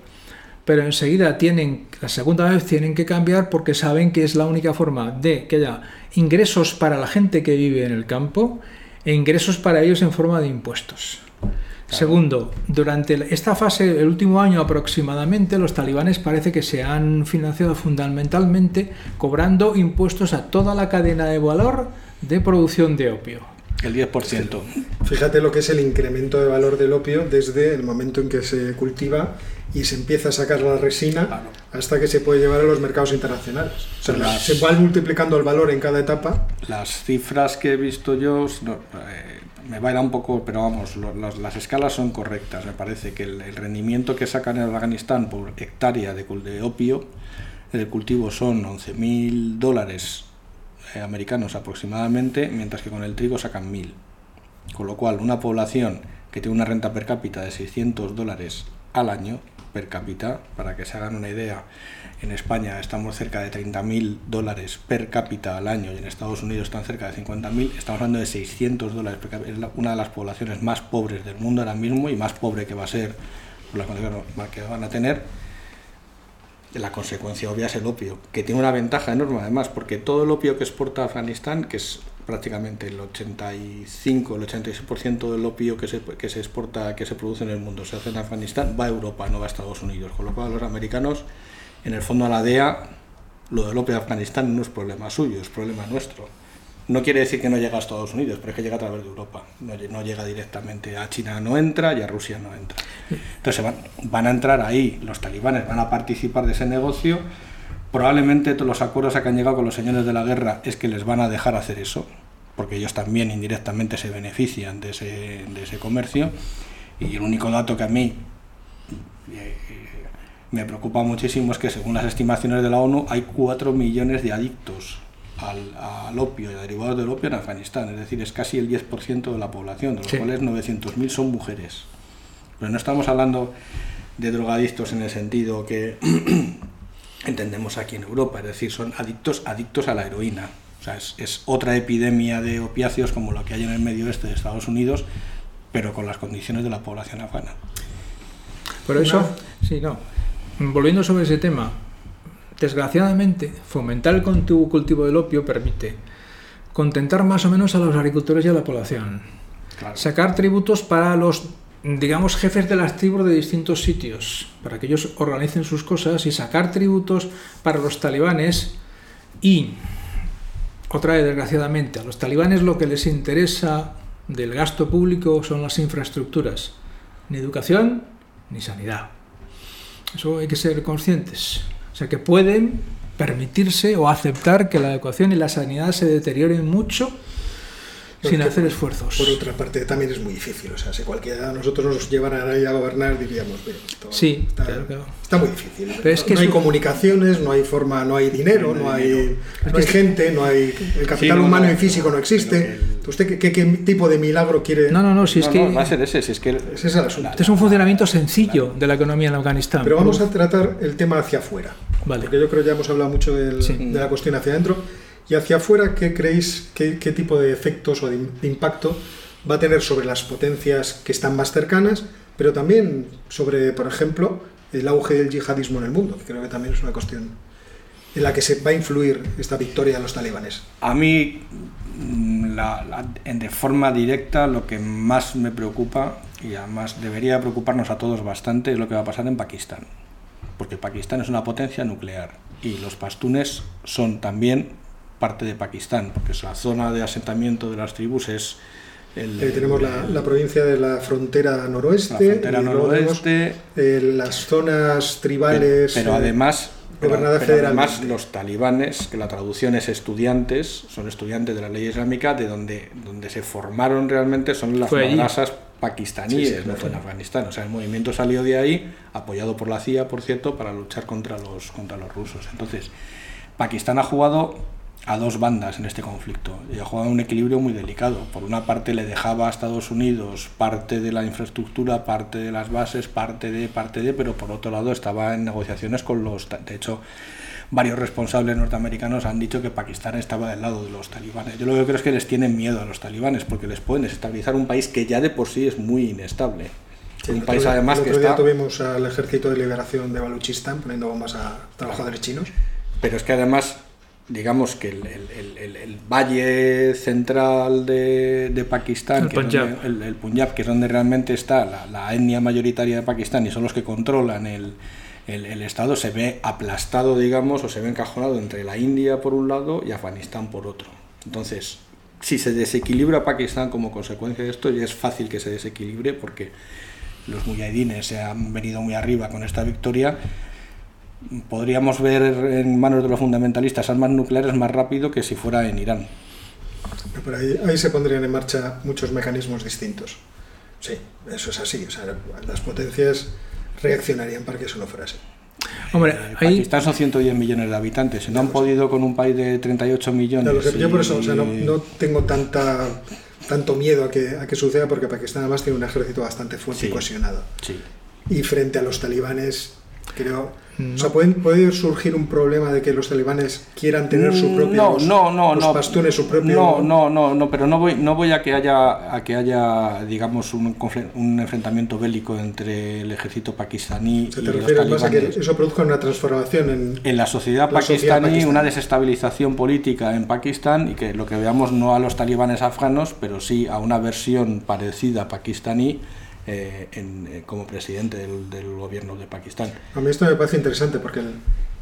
pero enseguida tienen, la segunda vez tienen que cambiar porque saben que es la única forma de que haya ingresos para la gente que vive en el campo e ingresos para ellos en forma de impuestos. Segundo, durante esta fase, el último año aproximadamente, los talibanes parece que se han financiado fundamentalmente cobrando impuestos a toda la cadena de valor de producción de opio. El 10%. Fíjate lo que es el incremento de valor del opio desde el momento en que se cultiva y se empieza a sacar la resina hasta que se puede llevar a los mercados internacionales. O sea, se va multiplicando el valor en cada etapa. Las cifras que he visto yo eh, me baila un poco, pero vamos, las escalas son correctas. Me parece que el, rendimiento que sacan en Afganistán por hectárea de, de opio del cultivo son 11.000 dólares eh, americanos aproximadamente, mientras que con el trigo sacan 1.000. Con lo cual, una población que tiene una renta per cápita de 600 dólares al año, per cápita, para que se hagan una idea, en España estamos cerca de 30.000 dólares per cápita al año y en Estados Unidos están cerca de 50.000, estamos hablando de 600 dólares per cápita. Es una de las poblaciones más pobres del mundo ahora mismo y más pobre que va a ser por las condiciones que van a tener la consecuencia obvia es el opio, que tiene una ventaja enorme además, porque todo el opio que exporta Afganistán, que es prácticamente el 85, el 86% del opio que se, que se exporta, que se produce en el mundo, se hace en Afganistán, va a Europa, no va a Estados Unidos. Con lo cual los americanos, en el fondo a la DEA, lo del opio de Afganistán no es problema suyo, es problema nuestro. No quiere decir que no llega a Estados Unidos, pero es que llega a través de Europa. No, llega directamente a China, no entra y a Rusia no entra. Entonces van, van a entrar ahí, los talibanes van a participar de ese negocio. Probablemente todos los acuerdos a que han llegado con los señores de la guerra es que les van a dejar hacer eso, porque ellos también indirectamente se benefician de ese, de ese comercio. Y el único dato que a mí eh, me preocupa muchísimo es que según las estimaciones de la ONU hay 4 millones de adictos al, opio y a derivados del opio en Afganistán, es decir, es casi el 10% de la población, de los cuales 900.000 son mujeres. Pero no estamos hablando de drogadictos en el sentido que entendemos aquí en Europa, es decir, son adictos, adictos a la heroína. O sea, es, otra epidemia de opiáceos como lo que hay en el medio oeste de Estados Unidos, pero con las condiciones de la población afgana. Por eso, sí, no. Volviendo sobre ese tema, Desgraciadamente, fomentar el cultivo del opio permite contentar más o menos a los agricultores y a la población. Sacar tributos para los, digamos, jefes de las tribus de distintos sitios, para que ellos organicen sus cosas y sacar tributos para los talibanes y, otra vez desgraciadamente, a los talibanes lo que les interesa del gasto público son las infraestructuras, ni educación ni sanidad. Eso hay que ser conscientes. O sea que pueden permitirse o aceptar que la educación y la sanidad se deterioren mucho sin hacer esfuerzos. Por otra parte, también es muy difícil. O sea, si cualquiera de nosotros nos llevara ahí a gobernar, diríamos, sí, está, muy difícil. Pero es que no hay comunicaciones, no hay forma, no hay dinero, no hay, hay gente, no hay el capital humano y físico no existe. ¿Usted qué, qué, tipo de milagro quiere? No, no, no, si es que... va a ser ese, si es que... Ese es el asunto. Este es un funcionamiento sencillo de la economía en Afganistán. Pero vamos a tratar el tema hacia afuera. Vale. Porque yo creo que ya hemos hablado mucho del, Sí. de la cuestión hacia adentro. Y hacia afuera, ¿qué creéis, qué, qué tipo de efectos o de, impacto va a tener sobre las potencias que están más cercanas, pero también sobre, por ejemplo, el auge del yihadismo en el mundo, que creo que también es una cuestión en la que se va a influir esta victoria de los talibanes? A mí, mm, la- de forma directa, lo que más me preocupa, y además debería preocuparnos a todos bastante, es lo que va a pasar en Pakistán. Porque Pakistán es una potencia nuclear y los pastunes son también parte de Pakistán, porque es la zona de asentamiento de las tribus es... El, Eh, tenemos la, la provincia de la frontera noroeste, la frontera y luego tenemos, noroeste, eh, las zonas tribales. Pero, pero eh, además, pero- además federalmente. los talibanes, que la traducción es estudiantes, son estudiantes de la ley islámica, de donde, donde se formaron realmente son las madrasas pakistaníes, Sí, sí, no fue en Afganistán. O sea, el movimiento salió de ahí, apoyado por la CIA, por cierto, para luchar contra los, contra los rusos. Entonces, Pakistán ha jugado a dos bandas en este conflicto y ha jugado un equilibrio muy delicado. Por una parte le dejaba a Estados Unidos parte de la infraestructura, parte de las bases, parte de, parte de, pero por otro lado estaba en negociaciones con los... De hecho, varios responsables norteamericanos han dicho que Pakistán estaba del lado de los talibanes. Yo lo que creo es que les tienen miedo a los talibanes porque les pueden desestabilizar un país que ya de por sí es muy inestable. Sí, un país día- además el que otro día está... tuvimos al Ejército de Liberación de Baluchistán poniendo bombas a trabajadores chinos. Pero es que además, digamos que el, el- el- valle central de, de Pakistán, es Punjab. donde- el, Punjab, que es donde realmente está la, la etnia mayoritaria de Pakistán y son los que controlan el, el- el Estado, se ve aplastado, digamos, o se ve encajonado entre la India por un lado y Afganistán por otro. Entonces, si se desequilibra Pakistán como consecuencia de esto, ya es fácil que se desequilibre porque los mujahidines se han venido muy arriba con esta victoria podríamos ver en manos de los fundamentalistas armas nucleares más rápido que si fuera en Irán. Pero ahí, ahí se pondrían en marcha muchos mecanismos distintos. Sí, eso es así. O sea, las potencias reaccionarían para que eso no fuera así. Hombre, Eh, ahí... Pakistán son 110 millones de habitantes. Si no han podido con un país de 38 millones. Lo sé, yo por eso o sea, no, y- no tengo tanta, tanto miedo a que, a que suceda porque Pakistán además tiene un ejército bastante fuerte y Sí. cohesionado. Sí. Y frente a los talibanes, creo... No. O sea, ¿pueden- ¿puede surgir un problema de que los talibanes quieran tener su propio... No, no, no, los no. pastunes su propio... No, no, no, no, pero no voy, no voy a que haya, a que haya, digamos, un, un enfrentamiento bélico entre el ejército pakistaní O sea, y ¿Te los refieres más a que talibanes. eso produzca una transformación en... en la sociedad La pakistaní pakistaní. una desestabilización política en Pakistán y que lo que veamos no a los talibanes afganos, pero sí a una versión parecida pakistaní eh, en- eh, como presidente del, del gobierno de Pakistán. A mí esto me parece interesante porque el-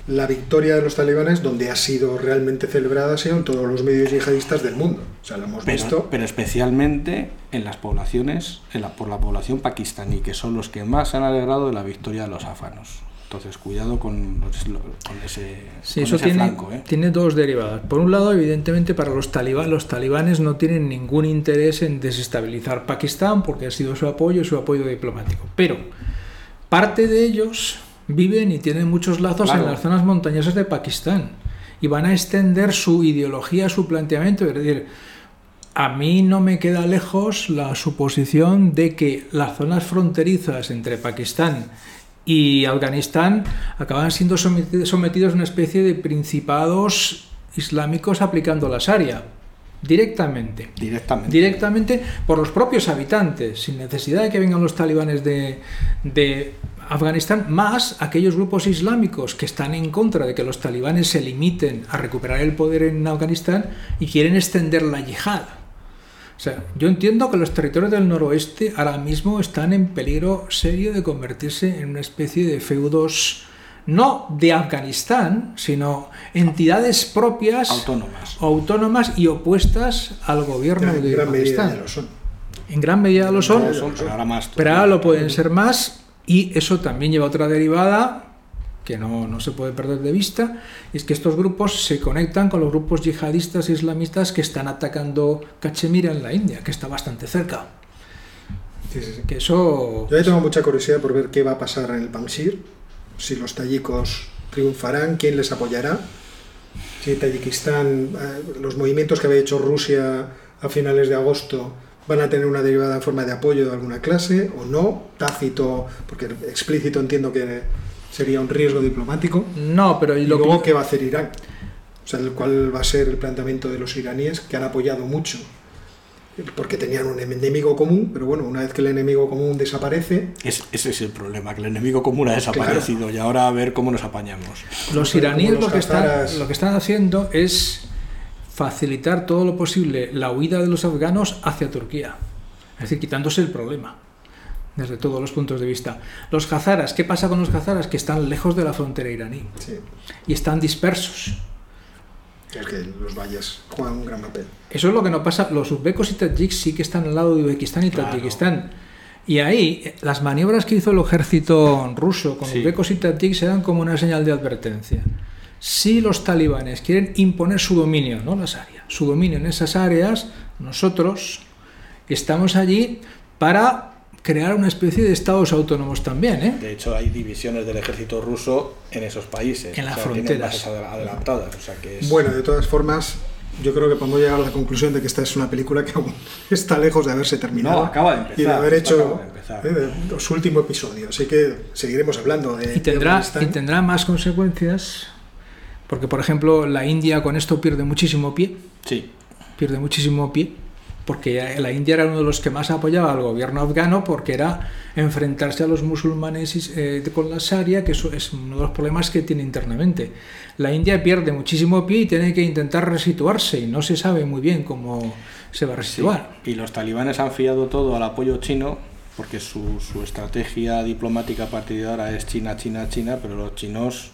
la victoria de los talibanes, donde ha sido realmente celebrada, ha sido en todos los medios yihadistas del mundo. O sea, lo hemos Pero, visto. pero especialmente en las poblaciones, en la, por la población pakistaní, que son los que más se han alegrado de la victoria de los afganos. Entonces, cuidado con, con ese, Sí, con eso ese tiene, flanco. ¿eh? tiene dos derivadas. Por un lado, evidentemente, para los talibanes, los talibanes no tienen ningún interés en desestabilizar Pakistán porque ha sido su apoyo y su apoyo diplomático. Pero parte de ellos viven y tienen muchos lazos Claro. en las zonas montañosas de Pakistán y van a extender su ideología, su planteamiento. Es decir, a mí no me queda lejos la suposición de que las zonas fronterizas entre Pakistán y Afganistán acaban siendo someti- sometidos a una especie de principados islámicos aplicando la Sharia directamente. Directamente. Directamente por los propios habitantes, sin necesidad de que vengan los talibanes de, de Afganistán, más aquellos grupos islámicos que están en contra de que los talibanes se limiten a recuperar el poder en Afganistán y quieren extender la yihad. O sea, yo entiendo que los territorios del noroeste ahora mismo están en peligro serio de convertirse en una especie de feudos, no de Afganistán, sino entidades propias, Autónomas. autónomas y opuestas al gobierno en de gran medida Pakistán. ya lo son. En gran medida lo son, pero ahora más. pero ahora lo pueden ser más y eso también lleva otra derivada que no, no se puede perder de vista, es que estos grupos se conectan con los grupos yihadistas islamistas que están atacando Cachemira en la India, que está bastante cerca. Sí, sí, sí. Que eso... Yo ahí tengo mucha curiosidad por ver qué va a pasar en el Panjshir, si los tayikos triunfarán, quién les apoyará, si Tayikistán, eh, los movimientos que había hecho Rusia a finales de agosto van a tener una derivada en forma de apoyo de alguna clase o no, tácito, porque explícito entiendo que sería un riesgo diplomático. No, pero Y lo luego, que... ¿qué va a hacer Irán? O sea, el cuál va a ser el planteamiento de los iraníes, que han apoyado mucho, porque tenían un enemigo común, pero bueno, una vez que el enemigo común desaparece, Es- ese es el problema, que el enemigo común ha desaparecido y ahora a ver cómo nos apañamos. Los iraníes los lo que, están, lo que están haciendo es facilitar todo lo posible la huida de los afganos hacia Turquía. Es decir, quitándose el problema desde todos los puntos de vista. Los hazaras, ¿qué pasa con los hazaras? Que están lejos de la frontera iraní sí, y están dispersos. es que los valles juegan un gran papel. Eso es lo que no pasa. Los uzbekos y tajiks sí que están al lado de Uzbekistán y Claro. Tayikistán. Y ahí, eh, las maniobras que hizo el ejército ruso con Sí. uzbekos y tajiks eran como una señal de advertencia. Si los talibanes quieren imponer su dominio, no las áreas, su dominio en esas áreas, nosotros estamos allí para crear una especie de estados autónomos también, ¿eh? De hecho, hay divisiones del ejército ruso en esos países. En las o sea, tienen fronteras. adelantadas. O sea, que es... Bueno, de todas formas, yo creo que podemos llegar a la conclusión de que esta es una película que aún está lejos de haberse terminado. No, acaba de empezar, Y de haber hecho de eh, de su último episodio. Así que seguiremos hablando de Y tendrá, de Afganistán. y tendrá más consecuencias, porque por ejemplo la India con esto pierde muchísimo pie. Sí. pierde muchísimo pie, porque la India era uno de los que más apoyaba al gobierno afgano, porque era enfrentarse a los musulmanes eh, con la Sharia, que eso es uno de los problemas que tiene internamente. La India pierde muchísimo pie y tiene que intentar resituarse, y no se sabe muy bien cómo se va a Sí. resituar. Y los talibanes han fiado todo al apoyo chino porque su, su estrategia diplomática a partir de ahora es China, China, China, pero los chinos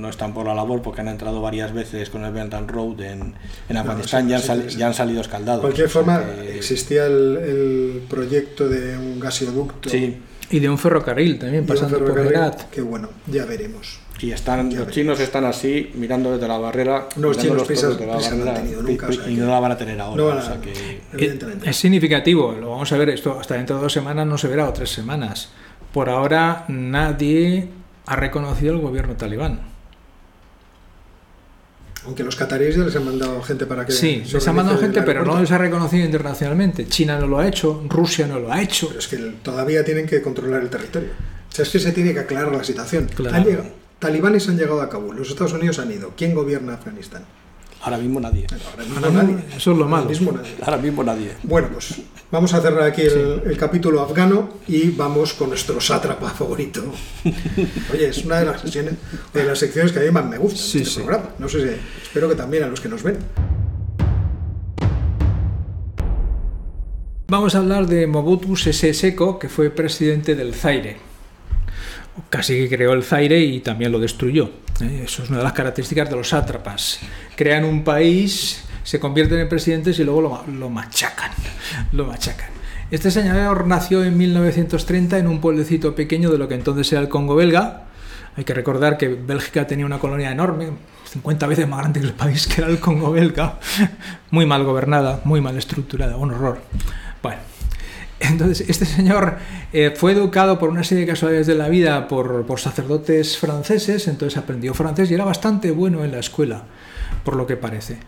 no están por la labor porque han entrado varias veces con el Belt and Road en, en Afganistán sí, y han, sí, sal- sí, sí. ya han salido escaldados. De cualquier forma, que- existía el, el proyecto de un gasoducto Sí, Y de un ferrocarril también, pasando por Herat. que bueno, ya veremos. y están, Ya los chinos están así mirando desde la barrera. No, los chinos prisas- de la no han barrera, tenido y- nunca, o sea y que- no la van a tener ahora. No van o a- sea que- Evidentemente. Es significativo, lo vamos a ver, esto hasta dentro de dos semanas no se verá, o tres semanas. Por ahora nadie ha reconocido el gobierno talibán. Aunque los cataríes ya les han mandado gente para que. Sí, se les ha mandado gente, pero no les ha reconocido internacionalmente. China no lo ha hecho, Rusia no lo ha hecho. Pero es que todavía tienen que controlar el territorio. O sea, es que se tiene que aclarar la situación. Claro. Han llegado- talibanes han llegado a Kabul, los Estados Unidos han ido. ¿Quién gobierna Afganistán? ahora mismo nadie. Ahora mismo Ahora mismo, nadie. eso es lo Ahora malo. mismo nadie. Ahora mismo nadie. Bueno, pues vamos a cerrar aquí el, el capítulo afgano y vamos con nuestro sátrapa favorito. Oye, es una de las sesiones, de las secciones que a mí más me Sí, de este sí. programa. No sé si, espero que también a los que nos ven. Vamos a hablar de Mobutu Sese Seko, que fue presidente del Zaire. Casi que creó el Zaire y también lo destruyó. ¿eh? Eso es una de las características de los sátrapas. Crean un país, se convierten en presidentes y luego lo, ma- lo machacan. Lo machacan. Este señor nació en 1930 en un pueblecito pequeño de lo que entonces era el Congo belga. Hay que recordar que Bélgica tenía una colonia enorme, 50 veces más grande que el país que era el Congo belga, muy mal gobernada, muy mal estructurada, un horror. Bueno, entonces este señor eh, fue educado por una serie de casualidades de la vida por sacerdotes franceses, entonces aprendió francés y era bastante bueno en la escuela, por lo que parece.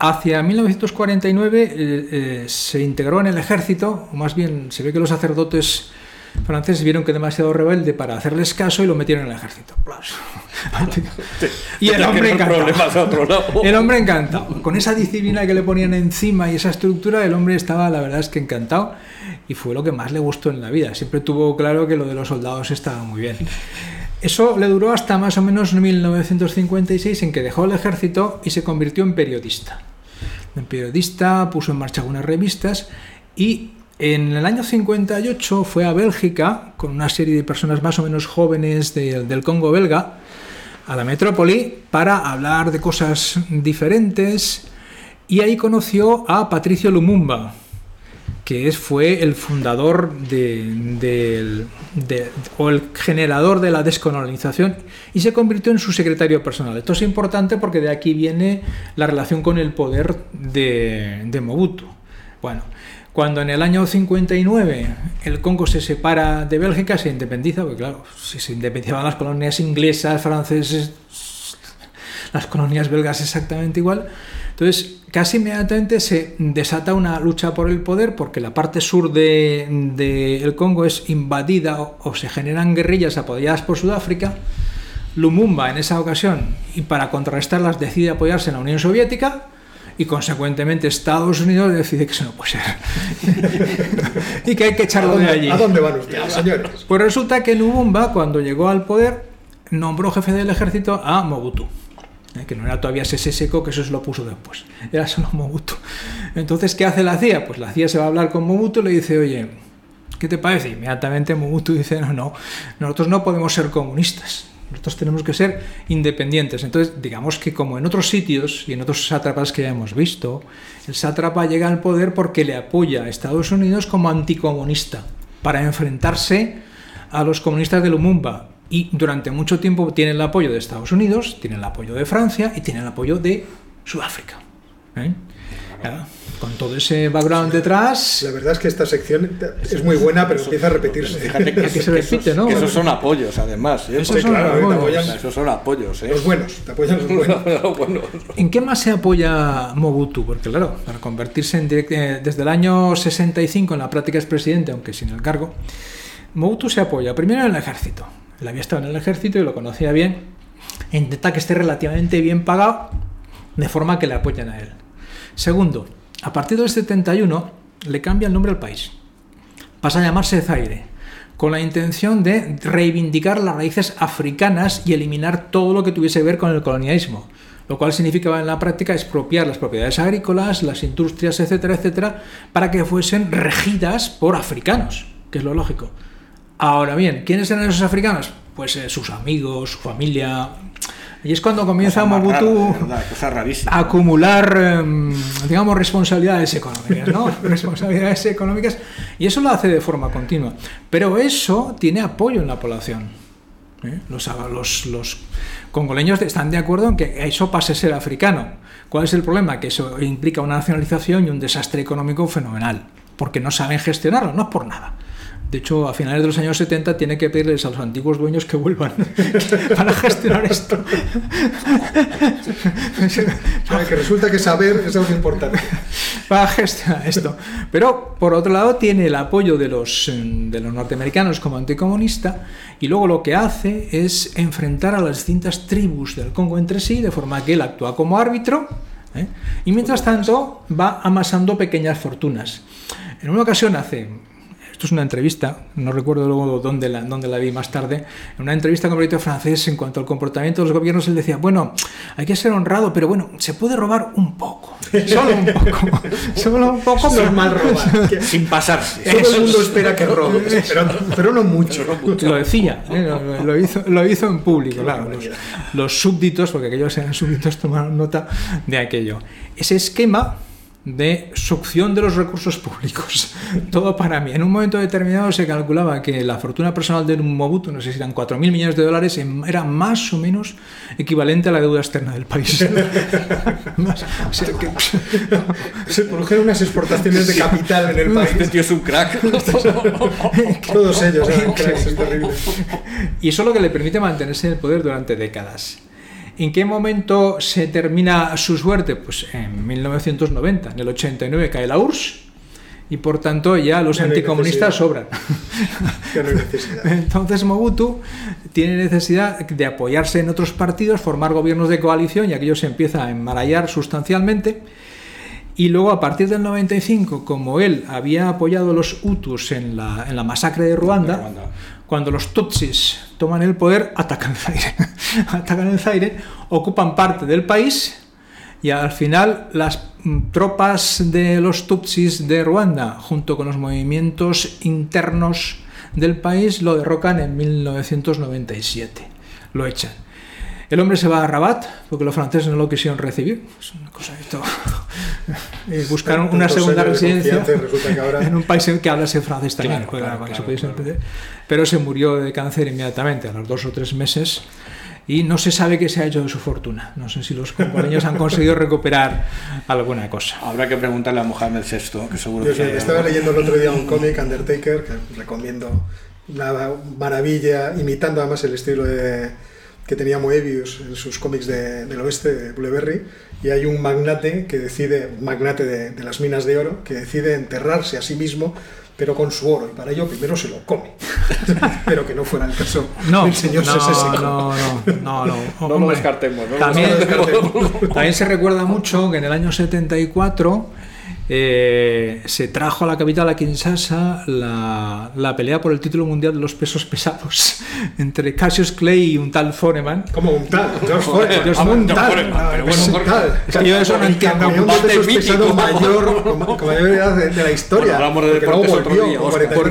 Hacia 1949 eh, eh, se integró en el ejército, o más bien se ve que los sacerdotes franceses vieron que demasiado rebelde para hacerles caso y lo metieron en el ejército. Y el hombre encantado. El hombre encantado. Con esa disciplina que le ponían encima y esa estructura, el hombre estaba, la verdad es que encantado. Y fue lo que más le gustó en la vida. Siempre tuvo claro que lo de los soldados estaba muy bien. Eso le duró hasta más o menos 1956, en que dejó el ejército y se convirtió en periodista. En periodista, puso en marcha algunas revistas y en el año 58 fue a Bélgica con una serie de personas más o menos jóvenes de- del Congo belga a la metrópoli para hablar de cosas diferentes y ahí conoció a Patricio Lumumba, que es, fue el fundador de, o el generador de la descolonización y se convirtió en su secretario personal. Esto es importante porque de aquí viene la relación con el poder de, de Mobutu. Bueno, cuando en el año 59 el Congo se separa de Bélgica, se independiza, porque claro, si se independizaban las colonias inglesas, franceses, las colonias belgas exactamente igual. Entonces, casi inmediatamente se desata una lucha por el poder porque la parte sur del de, el Congo es invadida o, o se generan guerrillas apoyadas por Sudáfrica. Lumumba en esa ocasión, y para contrarrestarlas, decide apoyarse en la Unión Soviética y consecuentemente Estados Unidos decide que eso no puede ser y que hay que echarlo de allí. ¿A dónde van ustedes, señores? Pues resulta que Lumumba, cuando llegó al poder, nombró jefe del ejército a Mobutu, eh, que no era todavía ese seco, que eso se lo puso después, era solo Mobutu. Entonces, ¿qué hace la CIA? Pues la CIA se va a hablar con Mobutu y le dice, oye, ¿qué te parece? Inmediatamente Mobutu dice, no, no, nosotros no podemos ser comunistas. Nosotros tenemos que ser independientes. Entonces, digamos que como en otros sitios y en otros sátrapas que ya hemos visto, el sátrapa llega al poder porque le apoya a Estados Unidos como anticomunista para enfrentarse a los comunistas de Lumumba. Y durante mucho tiempo tiene el apoyo de Estados Unidos, tiene el apoyo de Francia y tiene el apoyo de Sudáfrica. ¿Eh? con todo ese background detrás. La verdad es que esta sección es muy buena, pero empieza a repetirse. Fíjate que, se repite, ¿no? que esos son apoyos, además. ¿eh? Esos son claro, apoyos. esos son apoyos. ¿eh? Los buenos, te apoyan los buenos. Bueno, ¿En qué más se apoya Mobutu? Porque claro, para convertirse en direct- eh, desde el año 65 en la práctica es presidente, aunque sin el cargo, Mobutu se apoya primero en el ejército. Él había estado en el ejército y lo conocía bien. Intenta que esté relativamente bien pagado, de forma que le apoyen a él. Segundo, a partir del 71 le cambia el nombre al país. Pasa a llamarse Zaire, con la intención de reivindicar las raíces africanas y eliminar todo lo que tuviese que ver con el colonialismo, lo cual significaba en la práctica expropiar las propiedades agrícolas, las industrias, etcétera, etcétera, para que fuesen regidas por africanos, que es lo lógico. Ahora bien, ¿quiénes eran esos africanos? Pues eh, sus amigos, su familia. Y es cuando comienza Cosa rara, Mobutu de verdad, a acumular, em, digamos, responsabilidades económicas, ¿no? responsabilidades económicas, y eso lo hace de forma continua. Pero eso tiene apoyo en la población. ¿eh? Los, los, los congoleños están de acuerdo en que eso pase a ser africano. ¿Cuál es el problema? Que eso implica una nacionalización y un desastre económico fenomenal, porque no saben gestionarlo, no es por nada. De hecho, a finales de los años 70 tiene que pedirles a los antiguos dueños que vuelvan para gestionar esto. Que resulta que saber es algo importante. para gestionar esto. Pero por otro lado tiene el apoyo de los, de los norteamericanos como anticomunista y luego lo que hace es enfrentar a las distintas tribus del Congo entre sí de forma que él actúa como árbitro ¿eh? y mientras tanto va amasando pequeñas fortunas. En una ocasión hace esto es una entrevista, no recuerdo luego dónde la, dónde la vi más tarde, en una entrevista con el proyecto francés en cuanto al comportamiento de los gobiernos, él decía, bueno, hay que ser honrado, pero bueno, se puede robar un poco, solo un poco, solo un poco. Es pero- normal robar. Sin pasarse. Todo el mundo espera que robes, pero, pero no mucho. Lo decía, ¿eh? lo, lo hizo, lo hizo en público, claro. Los, los súbditos, porque aquellos eran súbditos, tomaron nota de aquello. Ese esquema de succión de los recursos públicos. Todo para mí. En un momento determinado se calculaba que la fortuna personal de Mobutu, no sé si eran 4.000 millones de dólares, era más o menos equivalente a la deuda externa del país. O sea que- Se produjeron unas exportaciones de capital en el Este país. tío es un crack. Todos ellos eran cracks, es terrible. Y eso es lo que le permite mantenerse en el poder durante décadas. ¿En qué momento se termina su suerte? Pues en 1990, en el 89 cae la URSS y por tanto ya los Ya no anticomunistas sobran. Ya no. Entonces Mobutu tiene necesidad de apoyarse en otros partidos, formar gobiernos de coalición y aquello se empieza a enmarallar sustancialmente. Y luego a partir del 95, como él había apoyado a los Hutus en la, en la masacre de Ruanda, Ruanda. Cuando los Tutsis toman el poder, atacan el Zaire. atacan el Zaire, ocupan parte del país y al final las tropas de los Tutsis de Ruanda, junto con los movimientos internos del país, lo derrocan en 1997. Lo echan. El hombre se va a Rabat porque los franceses no lo quisieron recibir. Es una cosa de esto. Eh, Buscaron una segunda residencia que ahora- en un país en que hablase francés también. Claro, claro, para que se claro, entender. Pero se murió de cáncer inmediatamente, a los dos o tres meses. Y no se sabe qué se ha hecho de su fortuna. No sé si los congoleños han conseguido recuperar alguna cosa. Habrá que preguntarle a Mohamed VI, que seguro Yo que sé, estaba algo. leyendo el otro día un cómic, Undertaker, que recomiendo una maravilla, imitando además el estilo de, que tenía Moebius en sus cómics de- del oeste, de Buleberry, y hay un magnate que decide, un magnate de, de las minas de oro, que decide enterrarse a sí mismo, pero con su oro, y para ello primero se lo come. pero que no fuera el caso No, del señor no, Sesesico. no, no, no, no, No lo hombre. descartemos, ¿no? También, No lo descartemos. también se recuerda mucho que en el año 74 eh, se trajo a la capital, a Kinshasa, la, la pelea por el título mundial de los pesos pesados entre Cassius Clay y un tal Foreman. Como un tal, Foreman, George como un tal, pero es bueno, un tal. Es que yo eso no entiendo. campeón de Combate pesos pesados mayor, con, con mayor edad de, de la historia. Bueno, hablamos de deportes otro día, con Óscar, 44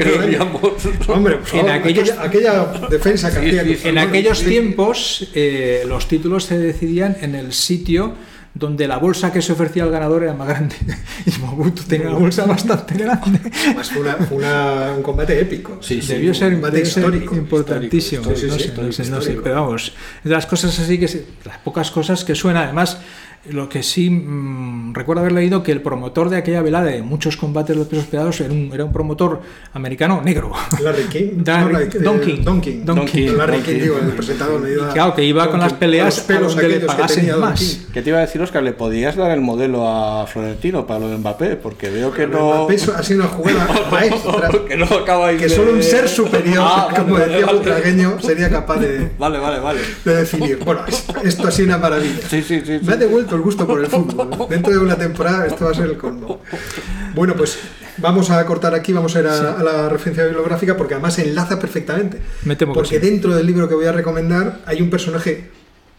porque Hombre, por En aquellos- aquella, aquella defensa que Sí, hacía. sí. En aquellos tiempos eh, los títulos se decidían en el sitio donde la bolsa que se ofrecía al ganador era más grande. Y Mobutu tenía una bolsa bastante grande. Además, fue, una, fue una- un combate épico. Sí, sí. Debió ser, combate debió ser histórico, importantísimo. histórico, sí, no, sí, sé, no sé, histórico, no sé, histórico. pero vamos, de las cosas así que, se- las pocas cosas que suena, además, lo que sí mm, recuerdo haber leído que el promotor de aquella velada de muchos combates de los pesos pesados era un, era un promotor americano negro. Larry King. Larry- no, Larry- Don eh, King. Don King. Don King. Larry Don King, King. digo, el presentador. me iba- Claro, que iba Don con las peleas los pelos a donde le que pagasen más. ¿Qué te iba a decir, Oscar? ¿Le podías dar el modelo a Florentino para lo de Mbappé? Porque veo que Pero no... Mbappé ha sido una jugada maestra. que no acabáis que de- solo un ser superior, Ah, vale, como vale, decía vale. Butragueño, sería capaz de, Vale, vale, vale. de definir. Bueno, esto ha sido una maravilla. Sí, sí, sí. Me ha devuelto el gusto por el fútbol. Dentro de una temporada esto va a ser el colmo. Bueno, pues vamos a cortar aquí, vamos a ir a, a la referencia bibliográfica porque además enlaza perfectamente. Me temo que porque sí. dentro del libro que voy a recomendar hay un personaje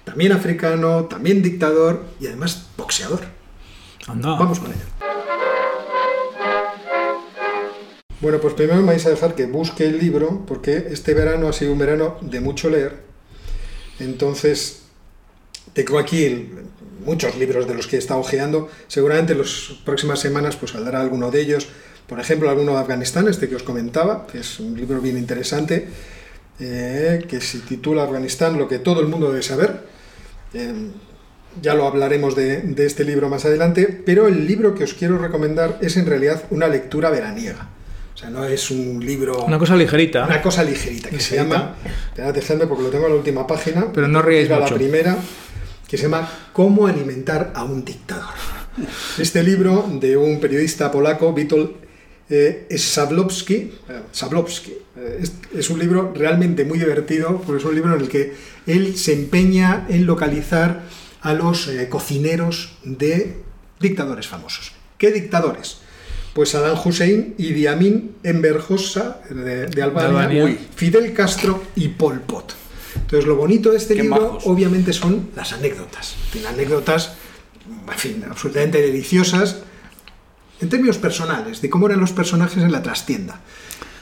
también africano, también dictador y además boxeador. Anda. Vamos con ello. Bueno, pues primero me vais a dejar que busque el libro, porque este verano ha sido un verano de mucho leer. Entonces, tengo aquí el- muchos libros de los que he estado ojeando. Seguramente en las próximas semanas pues saldrá alguno de ellos. Por ejemplo, alguno de Afganistán, este que os comentaba, que es un libro bien interesante, eh, que se titula Afganistán, lo que todo el mundo debe saber. Eh, ya lo hablaremos de, de este libro más adelante, pero el libro que os quiero recomendar es en realidad una lectura veraniega. O sea, no es un libro... Una cosa ligerita. Una cosa ligerita, que se Ligerita. llama, esperad, dejadme porque lo tengo en la última página, Pero no ríais a la mucho. primera, que se llama Cómo alimentar a un dictador. Este libro de un periodista polaco, Witold eh, Sablowski, eh, Sablowski, eh, es, es un libro realmente muy divertido, porque es un libro en el que él se empeña en localizar a los eh, cocineros de dictadores famosos. ¿Qué dictadores? Pues Saddam Hussein, Idi Amin, Enver Hoxha de, de Albania, Albania. Uy, Fidel Castro y Pol Pot. Entonces, lo bonito de este Qué libro, majos. obviamente, son las anécdotas. En fin, anécdotas, en fin, absolutamente deliciosas, en términos personales, de cómo eran los personajes en la trastienda.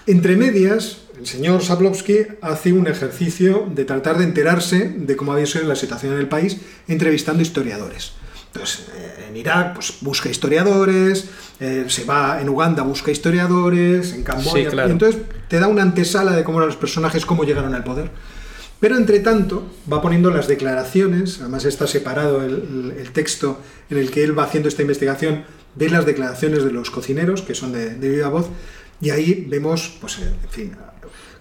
Entre medias, el señor Sablowski hace un ejercicio de tratar de enterarse de cómo había sido la situación en el país, entrevistando historiadores. Entonces, eh, en Irak pues, busca historiadores, eh, se va en Uganda, busca historiadores, en Camboya. Sí, claro. y entonces te da una antesala de cómo eran los personajes, cómo llegaron al poder. Pero entre tanto va poniendo las declaraciones, además está separado el, texto en el que él va haciendo esta investigación de las declaraciones de los cocineros, que son de, de viva voz, y ahí vemos, pues, en fin,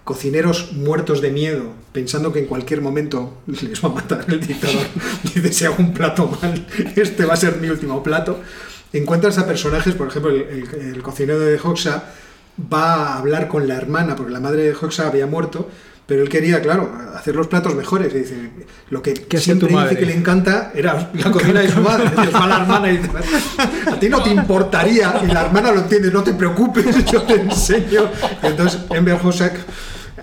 cocineros muertos de miedo, pensando que en cualquier momento les va a matar el dictador. Dice, si hago un plato mal, este va a ser mi último plato. Encuentras a personajes, por ejemplo, el, el- el cocinero de Hoxha va a hablar con la hermana, porque la madre de Hoxha había muerto, pero él quería, claro, hacer los platos mejores. Y dice, lo que ¿Qué hacía siempre dice que le encanta era la cocina de su madre. Va la hermana y dice, a ti no te importaría, y la hermana lo entiende, no te preocupes, yo te enseño. Entonces, Enver Hoxha,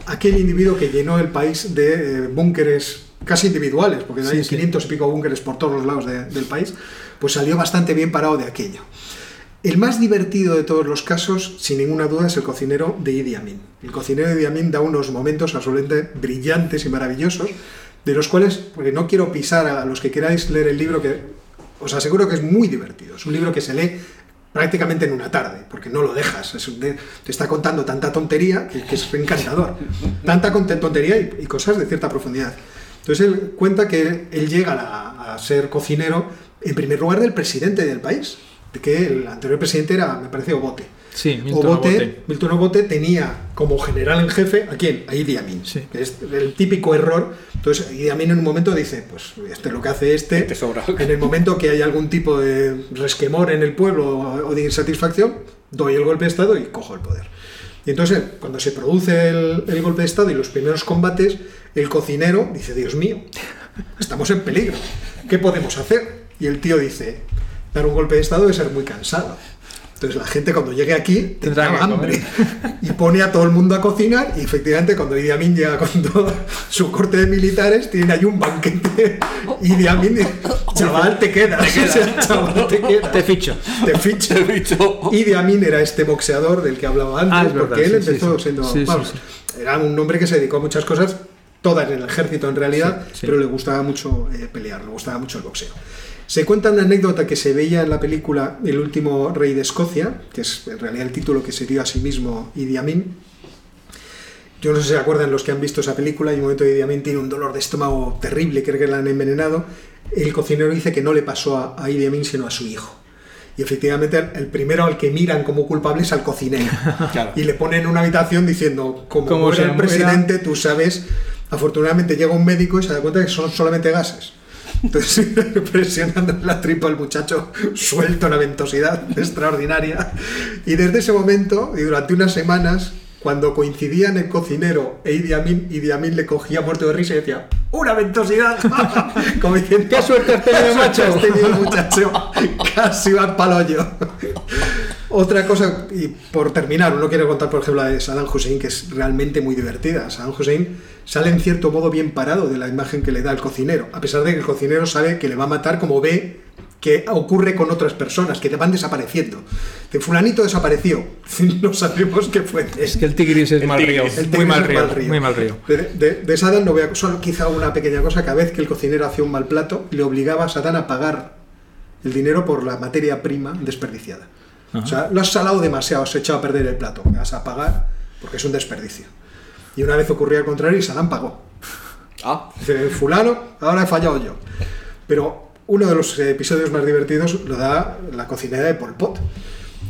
aquel individuo que llenó el país de eh, búnkeres casi individuales, porque hay Sí, sí. 500 y pico búnkeres por todos los lados de- del país, pues salió bastante bien parado de aquello. El más divertido de todos los casos, sin ninguna duda, es el cocinero de Idi Amin. El cocinero de Idi Amin da unos momentos absolutamente brillantes y maravillosos, de los cuales, porque no quiero pisar a los que queráis leer el libro, que os aseguro que es muy divertido. Es un libro que se lee prácticamente en una tarde, porque no lo dejas. Te está contando tanta tontería que, es encantador. Tanta tontería y, cosas de cierta profundidad. Entonces él cuenta que él llega a ser cocinero, en primer lugar, del presidente del país. De que el anterior presidente era, me parece, Obote. Sí, Milton Obote, Obote. Milton Obote tenía como general en jefe a quién? A Idi Amin. Sí. Que es el típico error. Entonces, Idi Amin en un momento dice, pues este lo que hace este, Te sobra. en el momento que hay algún tipo de resquemor en el pueblo o de insatisfacción, doy el golpe de Estado y cojo el poder. Y entonces, cuando se produce el, el golpe de Estado y los primeros combates, el cocinero dice, Dios mío, estamos en peligro, ¿qué podemos hacer? Y el tío dice, dar un golpe de Estado es ser muy cansado. Entonces la gente cuando llegue aquí Tendrá hambre y pone a todo el mundo a cocinar y efectivamente cuando Idi Amin llega con todo su corte de militares tiene ahí un banquete y Idi Amin dice, chaval te quedas, O sea, chaval te quedas, Te ficho. te ficho. El bicho. Idi Amin era este boxeador del que hablaba antes, Ah, verdad, porque él sí, empezó sí. siendo. Sí, sí, vamos, sí. Era un hombre que se dedicó a muchas cosas, todas en el ejército en realidad, Sí, sí. pero le gustaba mucho eh, pelear, le gustaba mucho el boxeo. Se cuenta una anécdota que se veía en la película El último rey de Escocia, que es en realidad el título que se dio a sí mismo Idi Amin. Yo no sé si se acuerdan los que han visto esa película, y en un momento Idi Amin tiene un dolor de estómago terrible, cree que le han envenenado. El cocinero dice que no le pasó a, a Idi Amin, sino a su hijo. Y efectivamente el- primero al que miran como culpable es al cocinero. Claro. Y le ponen en una habitación diciendo, como Como el muera- presidente, tú sabes, afortunadamente llega un médico y se da cuenta que son solamente gases. Entonces, presionando en la tripa al muchacho, suelto una ventosidad extraordinaria. Y desde ese momento, y durante unas semanas, cuando coincidían el cocinero e Idi Amin, Idi Amin le cogía muerto de risa y decía, ¡una ventosidad! Como diciendo, ¡Qué suerte has tenido, "Qué suerte macho!" has tenido, muchacho! Casi va pa'l hoyo. Otra cosa, y por terminar, uno quiere contar, por ejemplo, la de Saddam Hussein, que es realmente muy divertida. Saddam Hussein sale en cierto modo bien parado de la imagen que le da el cocinero, a pesar de que el cocinero sabe que le va a matar como ve que ocurre con otras personas, que te van desapareciendo. De fulanito desapareció, no sabemos qué fue. Es que el Tigris es El mal Tigris. río. El Muy Tigris mal es río. mal río. Muy mal río. De, de, de Saddam no voy a, solo quizá una pequeña cosa, cada vez que el cocinero hacía un mal plato, le obligaba a Saddam a pagar el dinero por la materia prima desperdiciada. O sea, lo has salado demasiado, has echado a perder el plato, me vas a pagar porque es un desperdicio. Y una vez ocurrió al contrario y Saddam pagó. Ah, Dice, fulano, ahora he fallado yo. Pero uno de los episodios más divertidos lo da la cocinera de Pol Pot,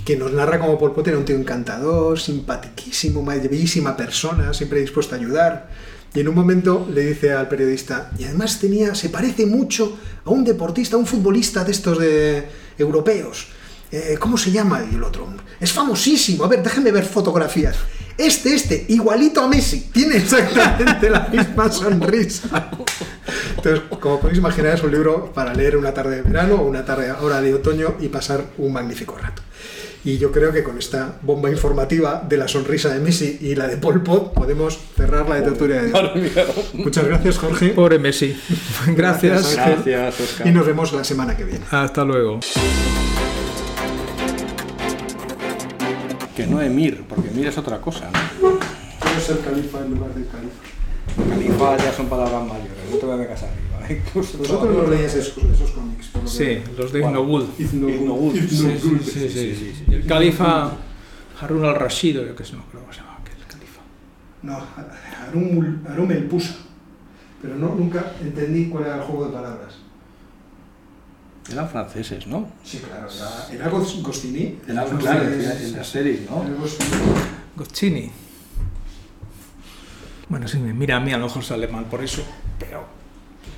que nos narra como Pol Pot era un tío encantador, simpatiquísimo, una bellísima persona, siempre dispuesto a ayudar. Y en un momento le dice al periodista, y además tenía, se parece mucho a un deportista, a un futbolista de estos de europeos. Eh, ¿Cómo se llama? Y el otro, es famosísimo, a ver, déjame ver fotografías. Este, este, igualito a Messi, tiene exactamente la misma sonrisa. Entonces, como podéis imaginar, es un libro para leer una tarde de verano o una tarde ahora de otoño y pasar un magnífico rato. Y yo creo que con esta bomba informativa de la sonrisa de Messi y la de Pol Pot podemos cerrar la de tertulia de hoy. Muchas gracias, Jorge. Pobre Messi. Gracias. Gracias. Gracias, Oscar. Y nos vemos la semana que viene. Hasta luego. Que no emir, porque emir es otra cosa, ¿no? Quiero ser califa en lugar de califa. Califa ya son palabras mayores, no te voy a arriba. ¿eh? Vosotros no leéis esos, esos cómics. por lo Sí, los de Bueno. Ibn Gul. Ibn Ibn Gul. Ibn Sí, sí, sí. El califa Harun al-Rashid, o yo que sé, no creo que se llama aquel califa. No, Arum, Arum el Pusa. Pero no, nunca entendí cuál era el juego de palabras. Eran franceses, ¿no? Sí, claro, era, era Gos- Gostini. Eran, Los claro, en las series, ¿no? era Gostini. Gocchini. Bueno, sí, me mira a mí, a lo mejor sale mal por eso, pero